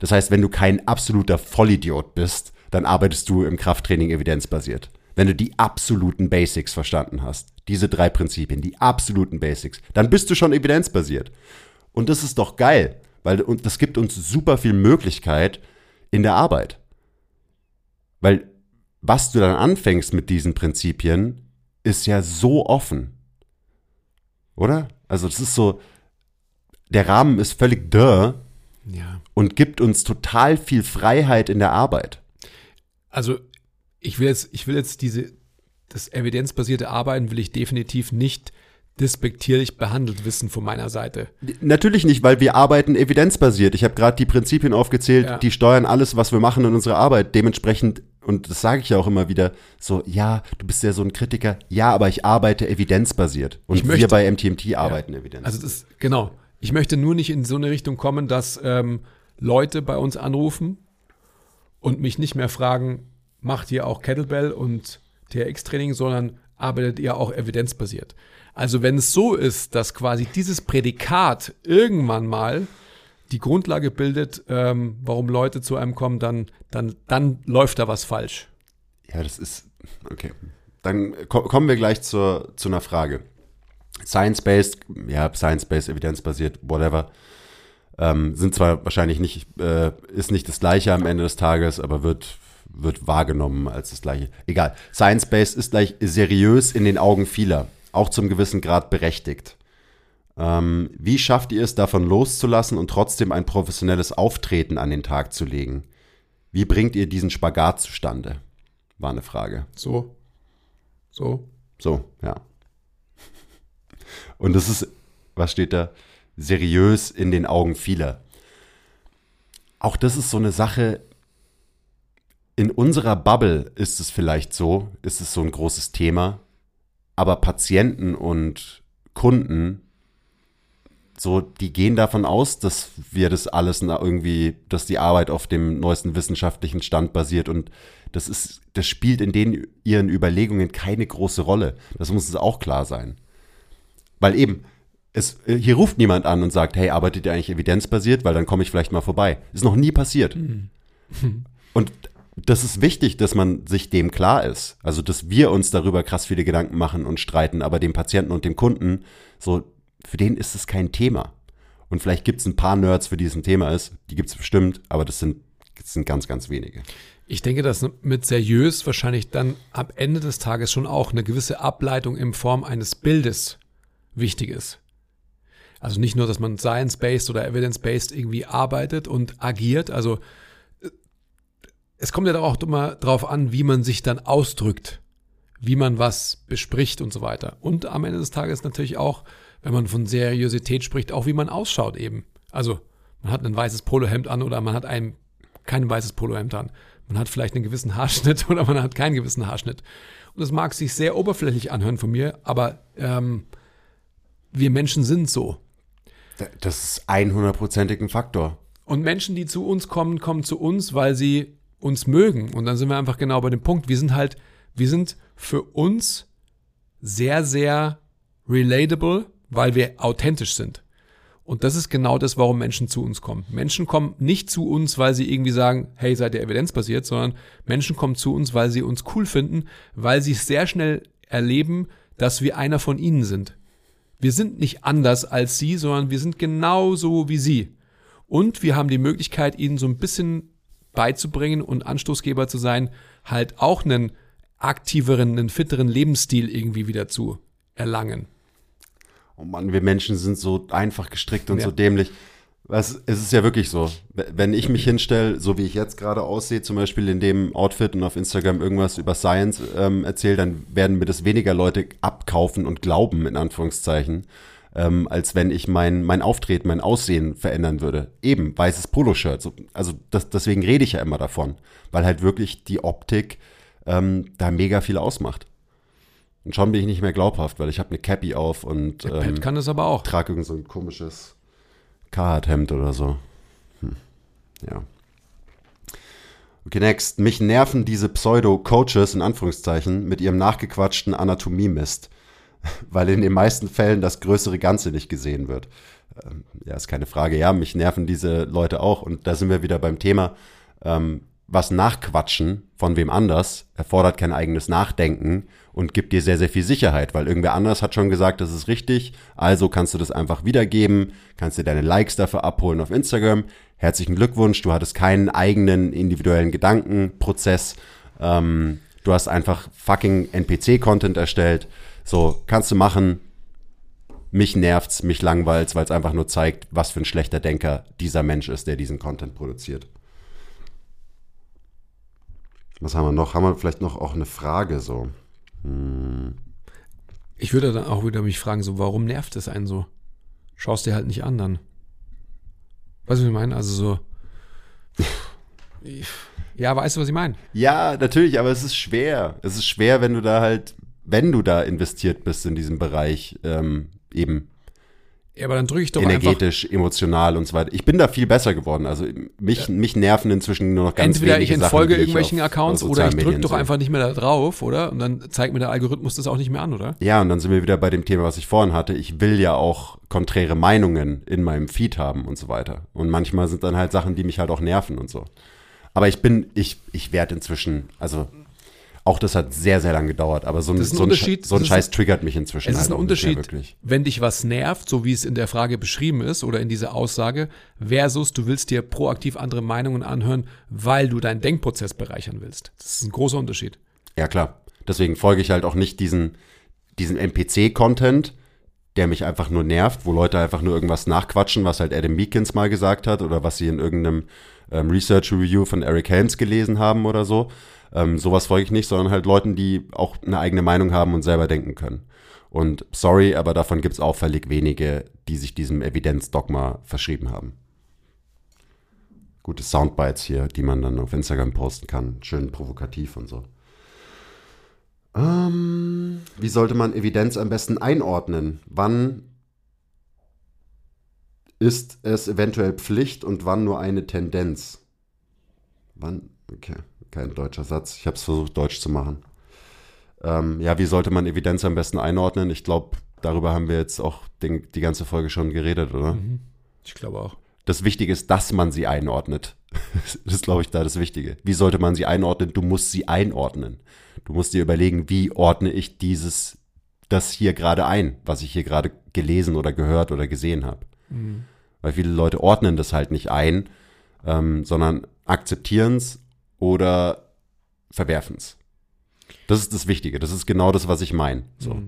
Das heißt, wenn du kein absoluter Vollidiot bist, dann arbeitest du im Krafttraining evidenzbasiert. wenn du die absoluten Basics verstanden hast. Diese drei Prinzipien, die absoluten Basics. Dann bist du schon evidenzbasiert. Und das ist doch geil, weil und das gibt uns super viel Möglichkeit in der Arbeit. Weil was du dann anfängst mit diesen Prinzipien, ist ja so offen. Oder? Also das ist so, der Rahmen ist völlig dörr Ja. und gibt uns total viel Freiheit in der Arbeit. Also ich will jetzt, ich will jetzt diese, das evidenzbasierte Arbeiten will ich definitiv nicht despektierlich behandelt wissen von meiner Seite. Natürlich nicht, weil wir arbeiten evidenzbasiert. Ich habe gerade die Prinzipien aufgezählt, Ja. die steuern alles, was wir machen in unserer Arbeit. Dementsprechend, und das sage ich ja auch immer wieder, so, ja, du bist ja so ein Kritiker, ja, aber ich arbeite evidenzbasiert. Und Ich möchte- wir bei MTMT arbeiten evidenzbasiert. Also das genau. Ich möchte nur nicht in so eine Richtung kommen, dass ähm, Leute bei uns anrufen und mich nicht mehr fragen, macht ihr auch Kettlebell und TRX-Training, sondern arbeitet ihr auch evidenzbasiert. Also wenn es so ist, dass quasi dieses Prädikat irgendwann mal die Grundlage bildet, ähm, warum Leute zu einem kommen, dann, dann, dann läuft da was falsch. Ja, das ist, okay. Dann ko kommen wir gleich zur, zu einer Frage. Science-based, ja, Science-based, evidenzbasiert, whatever. Ähm, sind zwar wahrscheinlich nicht, äh, ist nicht das gleiche am Ende des Tages, aber wird, wird wahrgenommen als das gleiche. Egal. Science-based ist gleich seriös in den Augen vieler, auch zum gewissen Grad berechtigt. Ähm, wie schafft ihr es, davon loszulassen und trotzdem ein professionelles Auftreten an den Tag zu legen? Wie bringt ihr diesen Spagat zustande? War eine Frage. So. So. So, ja. Und das ist, was steht da? Seriös in den Augen vieler. Auch das ist so eine Sache. In unserer Bubble ist es vielleicht so, ist es so ein großes Thema. Aber Patienten und Kunden, so, die gehen davon aus, dass wir das alles irgendwie, dass die Arbeit auf dem neuesten wissenschaftlichen Stand basiert und das ist, das spielt in den ihren Überlegungen keine große Rolle. Das muss uns auch klar sein. Weil eben, es, hier ruft niemand an und sagt, hey, arbeitet ihr eigentlich evidenzbasiert, weil dann komme ich vielleicht mal vorbei. Ist noch nie passiert. Und das ist wichtig, dass man sich dem klar ist. Also, dass wir uns darüber krass viele Gedanken machen und streiten, aber dem Patienten und dem Kunden, so, für den ist es kein Thema. Und vielleicht gibt es ein paar Nerds, für die es ein Thema ist. Die gibt es bestimmt, aber das sind, das sind ganz, ganz wenige. Ich denke, dass mit seriös wahrscheinlich dann am Ende des Tages schon auch eine gewisse Ableitung in Form eines Bildes wichtig ist. Also nicht nur, dass man science-based oder evidence-based irgendwie arbeitet und agiert. Also es kommt ja auch immer darauf an, wie man sich dann ausdrückt, wie man was bespricht und so weiter. Und am Ende des Tages natürlich auch, wenn man von Seriosität spricht, auch wie man ausschaut eben. Also man hat ein weißes Polohemd an oder man hat ein kein weißes Polohemd an. Man hat vielleicht einen gewissen Haarschnitt (laughs) oder man hat keinen gewissen Haarschnitt. Und das mag sich sehr oberflächlich anhören von mir, aber ähm, wir Menschen sind so. Das ist 100%ig ein Faktor. Und Menschen, die zu uns kommen, kommen zu uns, weil sie uns mögen. Und dann sind wir einfach genau bei dem Punkt. Wir sind halt, wir sind für uns sehr, sehr relatable, weil wir authentisch sind. Und das ist genau das, warum Menschen zu uns kommen. Menschen kommen nicht zu uns, weil sie irgendwie sagen, hey, seid ihr evidenzbasiert, sondern Menschen kommen zu uns, weil sie uns cool finden, weil sie sehr schnell erleben, dass wir einer von ihnen sind. Wir sind nicht anders als sie, sondern wir sind genauso wie sie. Und wir haben die Möglichkeit, ihnen so ein bisschen beizubringen und Anstoßgeber zu sein, halt auch einen aktiveren, einen fitteren Lebensstil irgendwie wieder zu erlangen. Oh Mann, wir Menschen sind so einfach gestrickt und Ja. so dämlich. Was, es ist ja wirklich so. Wenn ich mich hinstelle, so wie ich jetzt gerade aussehe, zum Beispiel in dem Outfit und auf Instagram irgendwas über Science ähm, erzähle, dann werden mir das weniger Leute abkaufen und glauben, in Anführungszeichen, ähm, als wenn ich mein, mein Auftreten, mein Aussehen verändern würde. Eben, weißes Poloshirt. So, also das, deswegen rede ich ja immer davon, weil halt wirklich die Optik ähm, da mega viel ausmacht. Und schon bin ich nicht mehr glaubhaft, weil ich habe eine Cappy auf und ähm, Pat kann das aber auch. trage irgend so ein komisches Carhartt-Hemd oder so. Hm. Ja. Okay, next. Mich nerven diese Pseudo-Coaches in Anführungszeichen mit ihrem nachgequatschten Anatomie-Mist, (laughs) weil in den meisten Fällen das größere Ganze nicht gesehen wird. Ähm, ja, ist keine Frage. Ja, mich nerven diese Leute auch und da sind wir wieder beim Thema. Ähm, was nachquatschen von wem anders, erfordert kein eigenes Nachdenken und gibt dir sehr, sehr viel Sicherheit, weil irgendwer anders hat schon gesagt, das ist richtig, also kannst du das einfach wiedergeben, kannst dir deine Likes dafür abholen auf Instagram. Herzlichen Glückwunsch, du hattest keinen eigenen individuellen Gedankenprozess, ähm, du hast einfach fucking NPC-Content erstellt, so kannst du machen, mich nervt's, mich langweilt's, weil es einfach nur zeigt, was für ein schlechter Denker dieser Mensch ist, der diesen Content produziert. Was haben wir noch? Haben wir vielleicht noch auch eine Frage so? Ich würde dann auch wieder mich fragen, so, warum nervt es einen so? Schaust dir halt nicht an dann. Weißt du, was ich meine? Also so. (laughs) Ja, weißt du, was ich meine? Ja, natürlich, aber es ist schwer. Es ist schwer, wenn du da halt, wenn du da investiert bist in diesem Bereich, ähm, eben Ja, aber dann drücke ich doch energetisch, emotional und so weiter. Ich bin da viel besser geworden. Also mich, mich nerven inzwischen nur noch ganz Entweder ich wenige entfolge Sachen, irgendwelchen auf- Accounts auf oder ich drücke doch einfach nicht mehr da drauf, oder? Und dann zeigt mir der Algorithmus das auch nicht mehr an, oder? Ja, und dann sind wir wieder bei dem Thema, was ich vorhin hatte. Ich will ja auch konträre Meinungen in meinem Feed haben und so weiter. Und manchmal sind dann halt Sachen, die mich halt auch nerven und so. Aber ich bin, ich, ich werde inzwischen, also auch das hat sehr, sehr lange gedauert, aber so ein, ein so ein, so ein Scheiß triggert mich inzwischen. Es ist halt ein Unterschied, Wirklich. wenn dich was nervt, so wie es in der Frage beschrieben ist oder in dieser Aussage, versus du willst dir proaktiv andere Meinungen anhören, weil du deinen Denkprozess bereichern willst. Das ist ein großer Unterschied. Ja, klar. Deswegen folge ich halt auch nicht diesen, diesen NPC-Content, der mich einfach nur nervt, wo Leute einfach nur irgendwas nachquatschen, was halt Adam Meekins mal gesagt hat oder was sie in irgendeinem ähm, Research Review von Eric Helms gelesen haben oder so. Ähm, sowas folge ich nicht, sondern halt Leuten, die auch eine eigene Meinung haben und selber denken können. Und sorry, aber davon gibt es auffällig wenige, die sich diesem Evidenzdogma verschrieben haben. Gute Soundbites hier, die man dann auf Instagram posten kann. Schön provokativ und so. Ähm, wie sollte man Evidenz am besten einordnen? Wann ist es eventuell Pflicht und wann nur eine Tendenz? Wann? Okay, kein deutscher Satz. Ich habe es versucht, deutsch zu machen. Ähm, ja, wie sollte man Evidenz am besten einordnen? Ich glaube, darüber haben wir jetzt auch den, die ganze Folge schon geredet, oder? Ich glaube auch. Das Wichtige ist, dass man sie einordnet. (laughs) Das ist, glaube ich, da das Wichtige. Wie sollte man sie einordnen? Du musst sie einordnen. Du musst dir überlegen, wie ordne ich dieses, das hier gerade ein, was ich hier gerade gelesen oder gehört oder gesehen habe. Weil viele Leute ordnen das halt nicht ein, ähm, sondern akzeptieren es oder verwerfen es. Das ist das Wichtige. Das ist genau das, was ich meine. So.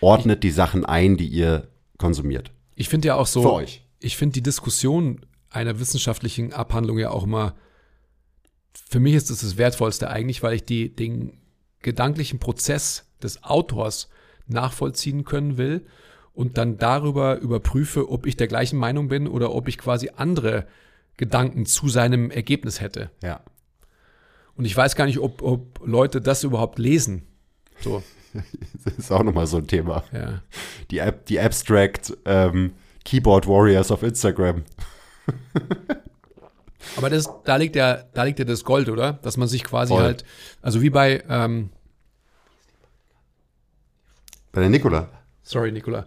Ordnet die Sachen ein, die ihr konsumiert. Ich finde ja auch so, Für euch. ich finde die Diskussion einer wissenschaftlichen Abhandlung ja auch immer, für mich ist das das Wertvollste eigentlich, weil ich die, den gedanklichen Prozess des Autors nachvollziehen können will und dann darüber überprüfe, ob ich der gleichen Meinung bin oder ob ich quasi andere Gedanken zu seinem Ergebnis hätte. Ja. Und ich weiß gar nicht, ob, ob Leute das überhaupt lesen. So, (laughs) Das ist auch nochmal so ein Thema. ja. Die, Ab die Abstract ähm, Keyboard Warriors auf Instagram. (laughs) Aber das, da liegt ja, da liegt ja das Gold, oder? Dass man sich quasi Voll. halt, also wie bei, ähm, Bei der Nikola. Sorry, Nicola,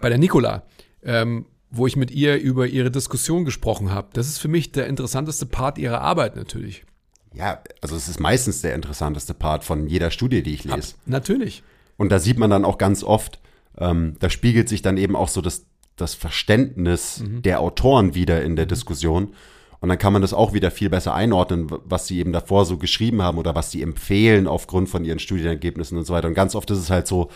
bei der Nicola, ähm, wo ich mit ihr über ihre Diskussion gesprochen habe. Das ist für mich der interessanteste Part ihrer Arbeit natürlich. Ja, also es ist meistens der interessanteste Part von jeder Studie, die ich Ab, lese. natürlich. Und da sieht man dann auch ganz oft, ähm, da spiegelt sich dann eben auch so das, das Verständnis der Autoren wieder in der Diskussion. Und dann kann man das auch wieder viel besser einordnen, was sie eben davor so geschrieben haben oder was sie empfehlen aufgrund von ihren Studienergebnissen und so weiter. Und ganz oft ist es halt so,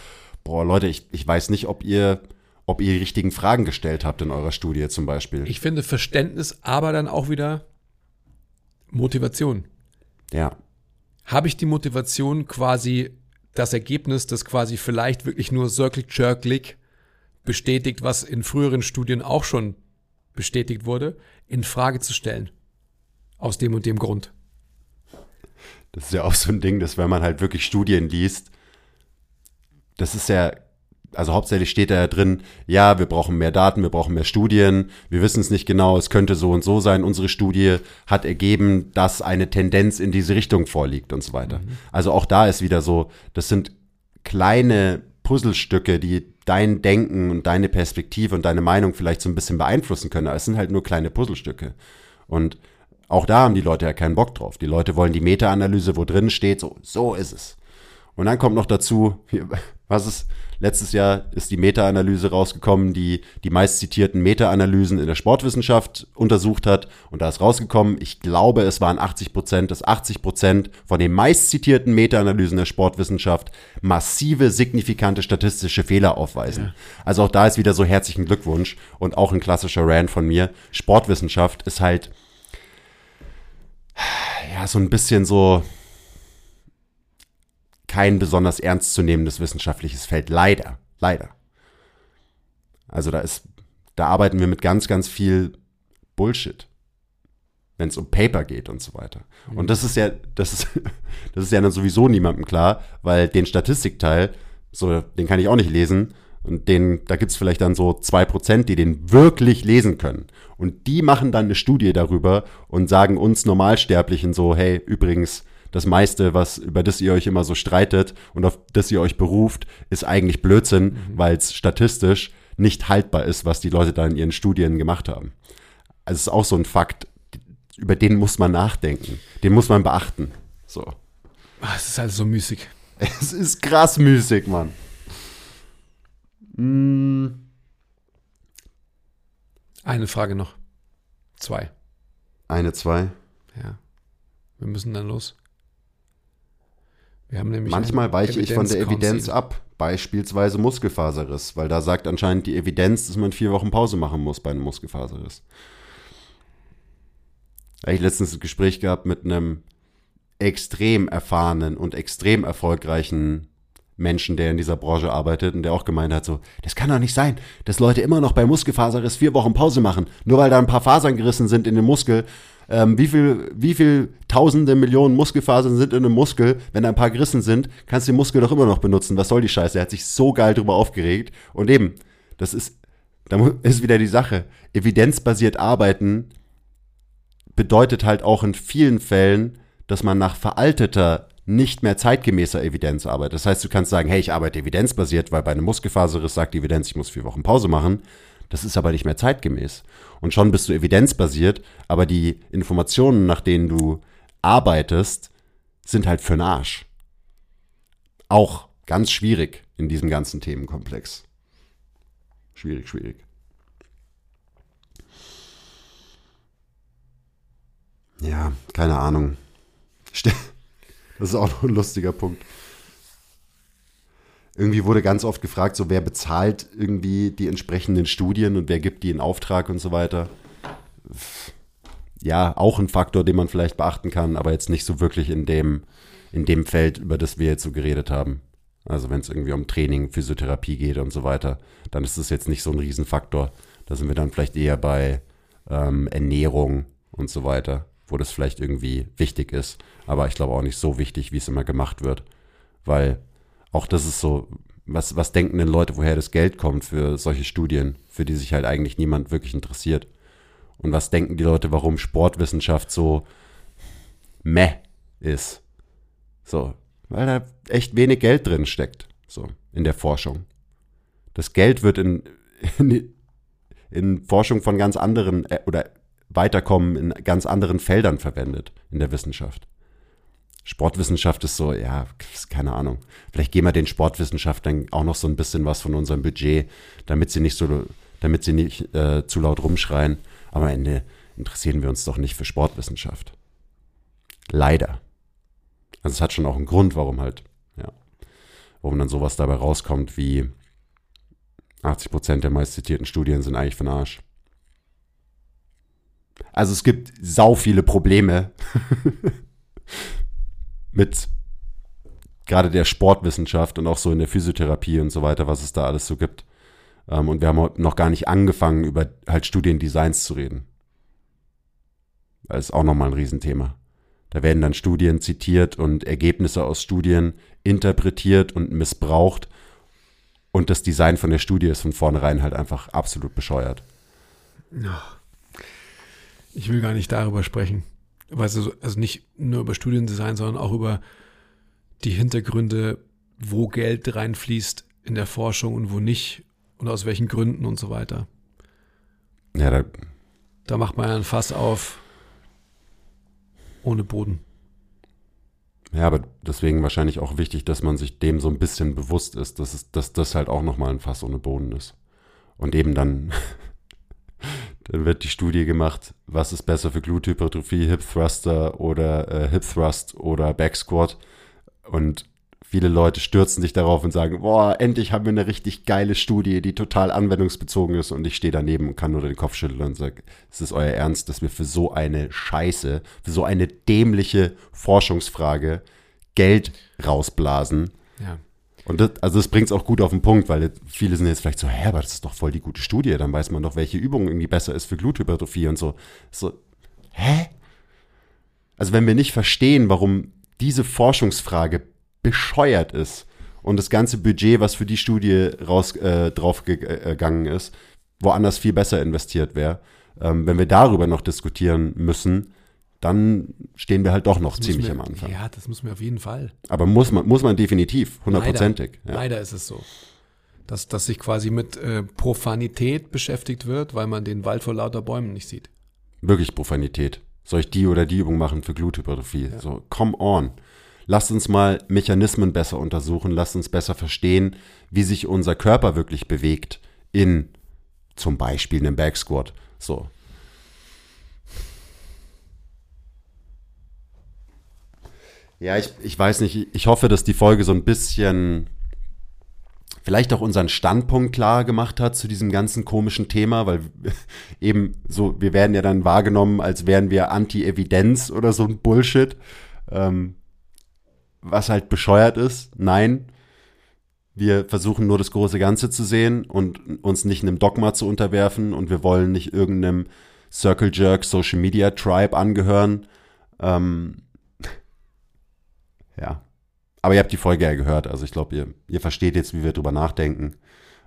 boah, Leute, ich, ich weiß nicht, ob ihr, ob ihr die richtigen Fragen gestellt habt in eurer Studie zum Beispiel. Ich finde Verständnis, aber dann auch wieder Motivation. ja. Habe ich die Motivation quasi das Ergebnis, das quasi vielleicht wirklich nur circle jerklich bestätigt, was in früheren Studien auch schon bestätigt wurde, in Frage zu stellen. Aus dem und dem Grund. Das ist ja auch so ein Ding, dass wenn man halt wirklich Studien liest, das ist ja, also hauptsächlich steht da ja drin, ja, wir brauchen mehr Daten, wir brauchen mehr Studien, wir wissen es nicht genau, es könnte so und so sein. Unsere Studie hat ergeben, dass eine Tendenz in diese Richtung vorliegt und so weiter. Also auch da ist wieder so, das sind kleine Puzzlestücke, die dein Denken und deine Perspektive und deine Meinung vielleicht so ein bisschen beeinflussen können. Aber es sind halt nur kleine Puzzlestücke. Und auch da haben die Leute ja keinen Bock drauf. Die Leute wollen die Meta-Analyse, wo drin steht, so, so ist es. Und dann kommt noch dazu, was ist, letztes Jahr ist die Meta-Analyse rausgekommen, die die meist zitierten Meta-Analysen in der Sportwissenschaft untersucht hat. Und da ist rausgekommen, ich glaube, es waren 80 Prozent, dass 80 Prozent von den meist zitierten Meta-Analysen der Sportwissenschaft massive, signifikante statistische Fehler aufweisen. Ja. Also auch da ist wieder so herzlichen Glückwunsch und auch ein klassischer Rand von mir. Sportwissenschaft ist halt, ja, so ein bisschen so, kein besonders ernstzunehmendes wissenschaftliches Feld. Leider. Leider. Also da ist, da arbeiten wir mit ganz, ganz viel Bullshit. Wenn es um Paper geht und so weiter. Mhm. Und das ist ja, das ist, (laughs) das ist ja dann sowieso niemandem klar, weil den Statistikteil, so, den kann ich auch nicht lesen. Und den, da gibt's vielleicht dann so zwei Prozent, die den wirklich lesen können. Und die machen dann eine Studie darüber und sagen uns Normalsterblichen so, hey, übrigens, das meiste, was, über das ihr euch immer so streitet und auf das ihr euch beruft, ist eigentlich Blödsinn, mhm. weil es statistisch nicht haltbar ist, was die Leute da in ihren Studien gemacht haben. Also es ist auch so ein Fakt, über den muss man nachdenken. Den muss man beachten. So. Ach, es ist halt so müßig. (laughs) Es ist krass müßig, Mann. Hm. Eine Frage noch. Zwei. Eine, zwei. Ja. Wir müssen dann los. Manchmal weiche ich von der Evidenz ab, beispielsweise Muskelfaserriss, weil da sagt anscheinend die Evidenz, dass man vier Wochen Pause machen muss bei einem Muskelfaserriss. Da habe ich letztens ein Gespräch gehabt mit einem extrem erfahrenen und extrem erfolgreichen Menschen, der in dieser Branche arbeitet und der auch gemeint hat, so, das kann doch nicht sein, dass Leute immer noch bei Muskelfaserriss vier Wochen Pause machen, nur weil da ein paar Fasern gerissen sind in den Muskel ähm, wie viel, wie viel tausende Millionen Muskelfasern sind in einem Muskel, wenn da ein paar gerissen sind, kannst du den Muskel doch immer noch benutzen. Was soll die Scheiße? Er hat sich so geil drüber aufgeregt. Und eben, das ist, da ist wieder die Sache. Evidenzbasiert arbeiten bedeutet halt auch in vielen Fällen, dass man nach veralteter, nicht mehr zeitgemäßer Evidenz arbeitet. Das heißt, du kannst sagen, hey, ich arbeite evidenzbasiert, weil bei einem Muskelfaserriss sagt die Evidenz, ich muss vier Wochen Pause machen. Das ist aber nicht mehr zeitgemäß. Und schon bist du evidenzbasiert, aber die Informationen, nach denen du arbeitest, sind halt für den Arsch. Auch ganz schwierig in diesem ganzen Themenkomplex. Schwierig, schwierig. Ja, keine Ahnung. (laughs) Das ist auch noch ein lustiger Punkt irgendwie wurde ganz oft gefragt, so wer bezahlt irgendwie die entsprechenden Studien und wer gibt die in Auftrag und so weiter. Ja, auch ein Faktor, den man vielleicht beachten kann, aber jetzt nicht so wirklich in dem, in dem Feld, über das wir jetzt so geredet haben. Also wenn es irgendwie um Training, Physiotherapie geht und so weiter, dann ist das jetzt nicht so ein Riesenfaktor. Da sind wir dann vielleicht eher bei ähm, Ernährung und so weiter, wo das vielleicht irgendwie wichtig ist. Aber ich glaube auch nicht so wichtig, wie es immer gemacht wird. Weil auch das ist so, was, was denken denn Leute, woher das Geld kommt für solche Studien, für die sich halt eigentlich niemand wirklich interessiert? Und was denken die Leute, warum Sportwissenschaft so meh ist? So, weil da echt wenig Geld drin steckt, so, in der Forschung. Das Geld wird in, in, in Forschung von ganz anderen äh, oder Weiterkommen in ganz anderen Feldern verwendet in der Wissenschaft. Sportwissenschaft ist so, ja, keine Ahnung. Vielleicht geben wir den Sportwissenschaftlern auch noch so ein bisschen was von unserem Budget, damit sie nicht so, damit sie nicht äh, zu laut rumschreien. Aber am Ende interessieren wir uns doch nicht für Sportwissenschaft. Leider. Also es hat schon auch einen Grund, warum halt, ja, warum dann sowas dabei rauskommt wie 80 Prozent der meist zitierten Studien sind eigentlich von Arsch. Also es gibt sau viele Probleme (laughs) mit gerade der Sportwissenschaft und auch so in der Physiotherapie und so weiter, was es da alles so gibt. Ähm, und wir haben noch gar nicht angefangen, über halt Studiendesigns zu reden. Das ist auch nochmal ein Riesenthema. Da werden dann Studien zitiert und Ergebnisse aus Studien interpretiert und missbraucht. Und das Design von der Studie ist von vornherein halt einfach absolut bescheuert. Ich will gar nicht darüber sprechen weißt du, also nicht nur über Studiendesign, sondern auch über die Hintergründe, wo Geld reinfließt in der Forschung und wo nicht und aus welchen Gründen und so weiter. Ja, da, da macht man ein Fass auf. ohne Boden. Ja, aber deswegen wahrscheinlich auch wichtig, dass man sich dem so ein bisschen bewusst ist, dass, es, dass das halt auch nochmal ein Fass ohne Boden ist. Und eben dann, dann wird die Studie gemacht, was ist besser für Gluthypertrophie, Hip Thruster oder äh, Hip Thrust oder Back Squat. Und viele Leute stürzen sich darauf und sagen, boah, endlich haben wir eine richtig geile Studie, die total anwendungsbezogen ist. Und ich stehe daneben und kann nur den Kopf schütteln und sage, ist es euer Ernst, dass wir für so eine Scheiße, für so eine dämliche Forschungsfrage Geld rausblasen? Ja. Und das, also das bringt es auch gut auf den Punkt, weil viele sind jetzt vielleicht so, hä, aber das ist doch voll die gute Studie, dann weiß man doch, welche Übung irgendwie besser ist für Gluthypertrophie und so. So, hä? Also wenn wir nicht verstehen, warum diese Forschungsfrage bescheuert ist und das ganze Budget, was für die Studie raus, äh, draufgegangen ist, woanders viel besser investiert wäre, ähm, wenn wir darüber noch diskutieren müssen, dann stehen wir halt doch noch Das ziemlich wir, am Anfang. Ja, das müssen wir auf jeden Fall. Aber muss man, muss man definitiv, hundertprozentig. Leider, Ja. leider ist es so. Dass, dass sich quasi mit äh, Profanität beschäftigt wird, weil man den Wald vor lauter Bäumen nicht sieht. Wirklich Profanität. Soll ich die oder die Übung machen für Gluthypertrophie? So, come on. Lasst uns mal Mechanismen besser untersuchen, lasst uns besser verstehen, wie sich unser Körper wirklich bewegt in zum Beispiel einem Backsquat. So. Ja, ich, ich weiß nicht, ich hoffe, dass die Folge so ein bisschen vielleicht auch unseren Standpunkt klar gemacht hat zu diesem ganzen komischen Thema, weil (laughs) eben so, wir werden ja dann wahrgenommen, als wären wir Anti-Evidenz oder so ein Bullshit, ähm, was halt bescheuert ist. Nein, wir versuchen nur das große Ganze zu sehen und uns nicht einem Dogma zu unterwerfen und wir wollen nicht irgendeinem Circle Jerk Social Media Tribe angehören. Ähm, ja, aber ihr habt die Folge ja gehört, also ich glaube, ihr, ihr versteht jetzt, wie wir drüber nachdenken.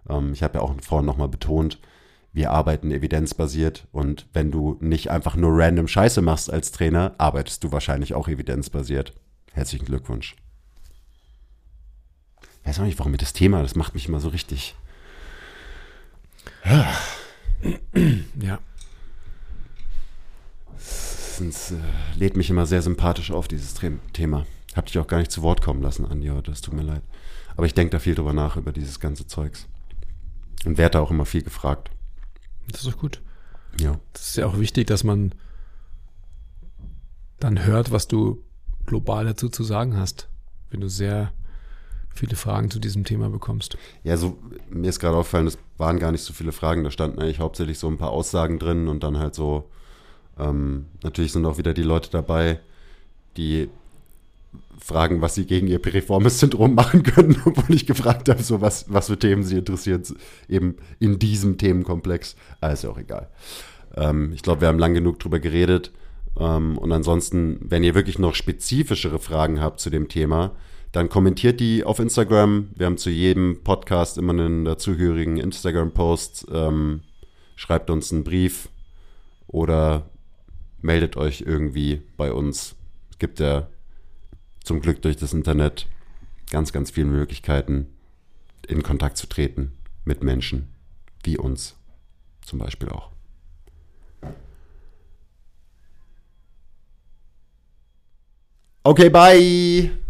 Ähm, ich habe ja auch vorhin nochmal betont, wir arbeiten evidenzbasiert und wenn du nicht einfach nur random Scheiße machst als Trainer, arbeitest du wahrscheinlich auch evidenzbasiert. Herzlichen Glückwunsch. Ich weiß auch nicht, warum mir das Thema, das macht mich immer so richtig. (clears throat) Ja. Es äh, lädt mich immer sehr sympathisch auf, dieses Tre- Hab dich auch gar nicht zu Wort kommen lassen, Andi, heute. Es tut mir leid. Aber ich denke da viel drüber nach, über dieses ganze Zeugs. Und werde da auch immer viel gefragt. Das ist doch gut. Ja. Das ist ja auch wichtig, dass man dann hört, was du global dazu zu sagen hast, wenn du sehr viele Fragen zu diesem Thema bekommst. Ja, so, mir ist gerade aufgefallen, es waren gar nicht so viele Fragen. Da standen eigentlich hauptsächlich so ein paar Aussagen drin und dann halt so, ähm, natürlich sind auch wieder die Leute dabei, die fragen, was sie gegen ihr Piriformis-Syndrom machen können, (laughs) obwohl ich gefragt habe, so was, was für Themen sie interessieren, eben in diesem Themenkomplex. Aber ist ja auch egal. Ähm, ich glaube, wir haben lang genug drüber geredet. Ähm, und ansonsten, wenn ihr wirklich noch spezifischere Fragen habt zu dem Thema, dann kommentiert die auf Instagram. Wir haben zu jedem Podcast immer einen dazugehörigen Instagram-Post. Ähm, schreibt uns einen Brief oder meldet euch irgendwie bei uns. Es gibt ja zum Glück durch das Internet ganz, ganz viele Möglichkeiten, in Kontakt zu treten mit Menschen wie uns zum Beispiel auch. Okay, bye!